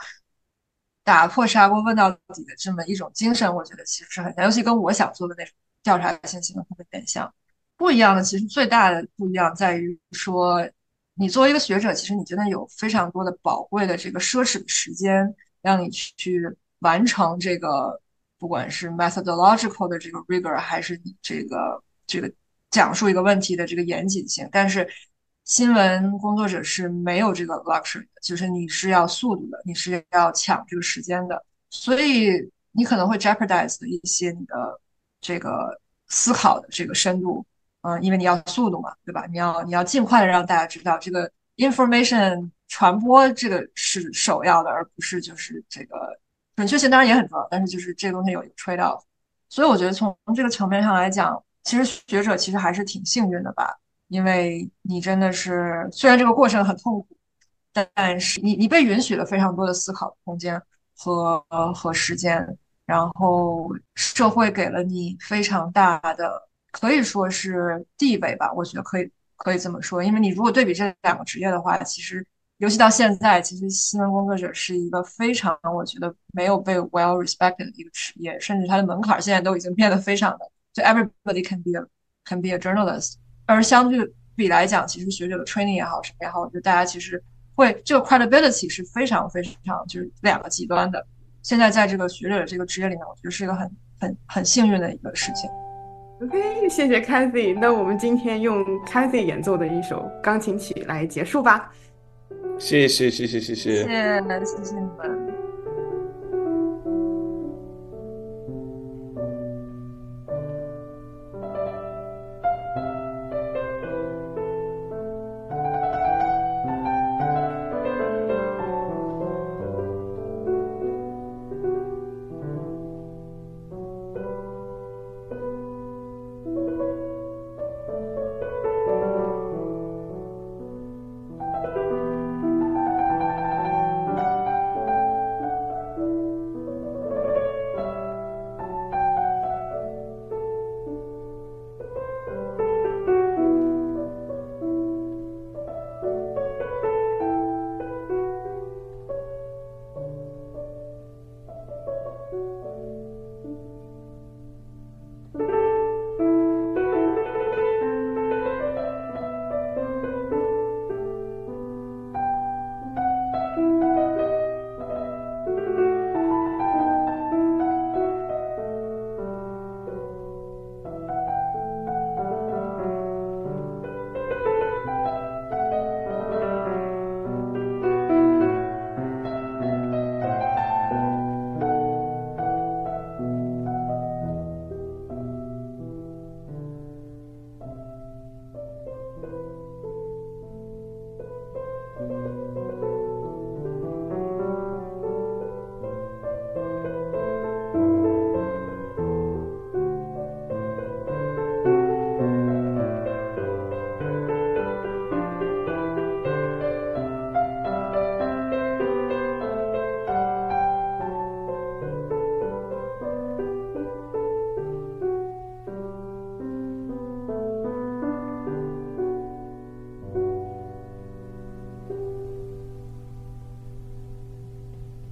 打破砂锅问到底的这么一种精神，我觉得其实是很像，尤其跟我想做的那种调查性新闻特别点像。不一样的，其实最大的不一样在于说，你作为一个学者，其实你真的有非常多的宝贵的这个奢侈的时间，让你去完成这个，不管是 methodological 的这个 rigor，还是你这个这个讲述一个问题的这个严谨性。但是新闻工作者是没有这个 luxury 的，就是你是要速度的，你是要抢这个时间的，所以你可能会 jeopardize 一些你的这个思考的这个深度。嗯，因为你要速度嘛，对吧？你要你要尽快的让大家知道这个 information 传播这个是首要的，而不是就是这个准确性当然也很重要，但是就是这个东西有一个 trade off。所以我觉得从这个层面上来讲，其实学者其实还是挺幸运的吧，因为你真的是虽然这个过程很痛苦，但是你你被允许了非常多的思考空间和和时间，然后社会给了你非常大的。可以说是地位吧，我觉得可以可以这么说。因为你如果对比这两个职业的话，其实尤其到现在，其实新闻工作者是一个非常我觉得没有被 well respected 的一个职业，甚至它的门槛现在都已经变得非常的，就 everybody can be a can be a journalist。而相对比来讲，其实学者的 training 也好，什么也好，我觉得大家其实会这个 credibility 是非常非常就是两个极端的。现在在这个学者的这个职业里面，我觉得是一个很很很幸运的一个事情。OK，谢谢 Cathy。那我们今天用 Cathy 演奏的一首钢琴曲来结束吧。谢谢谢谢谢谢。谢谢谢谢你们。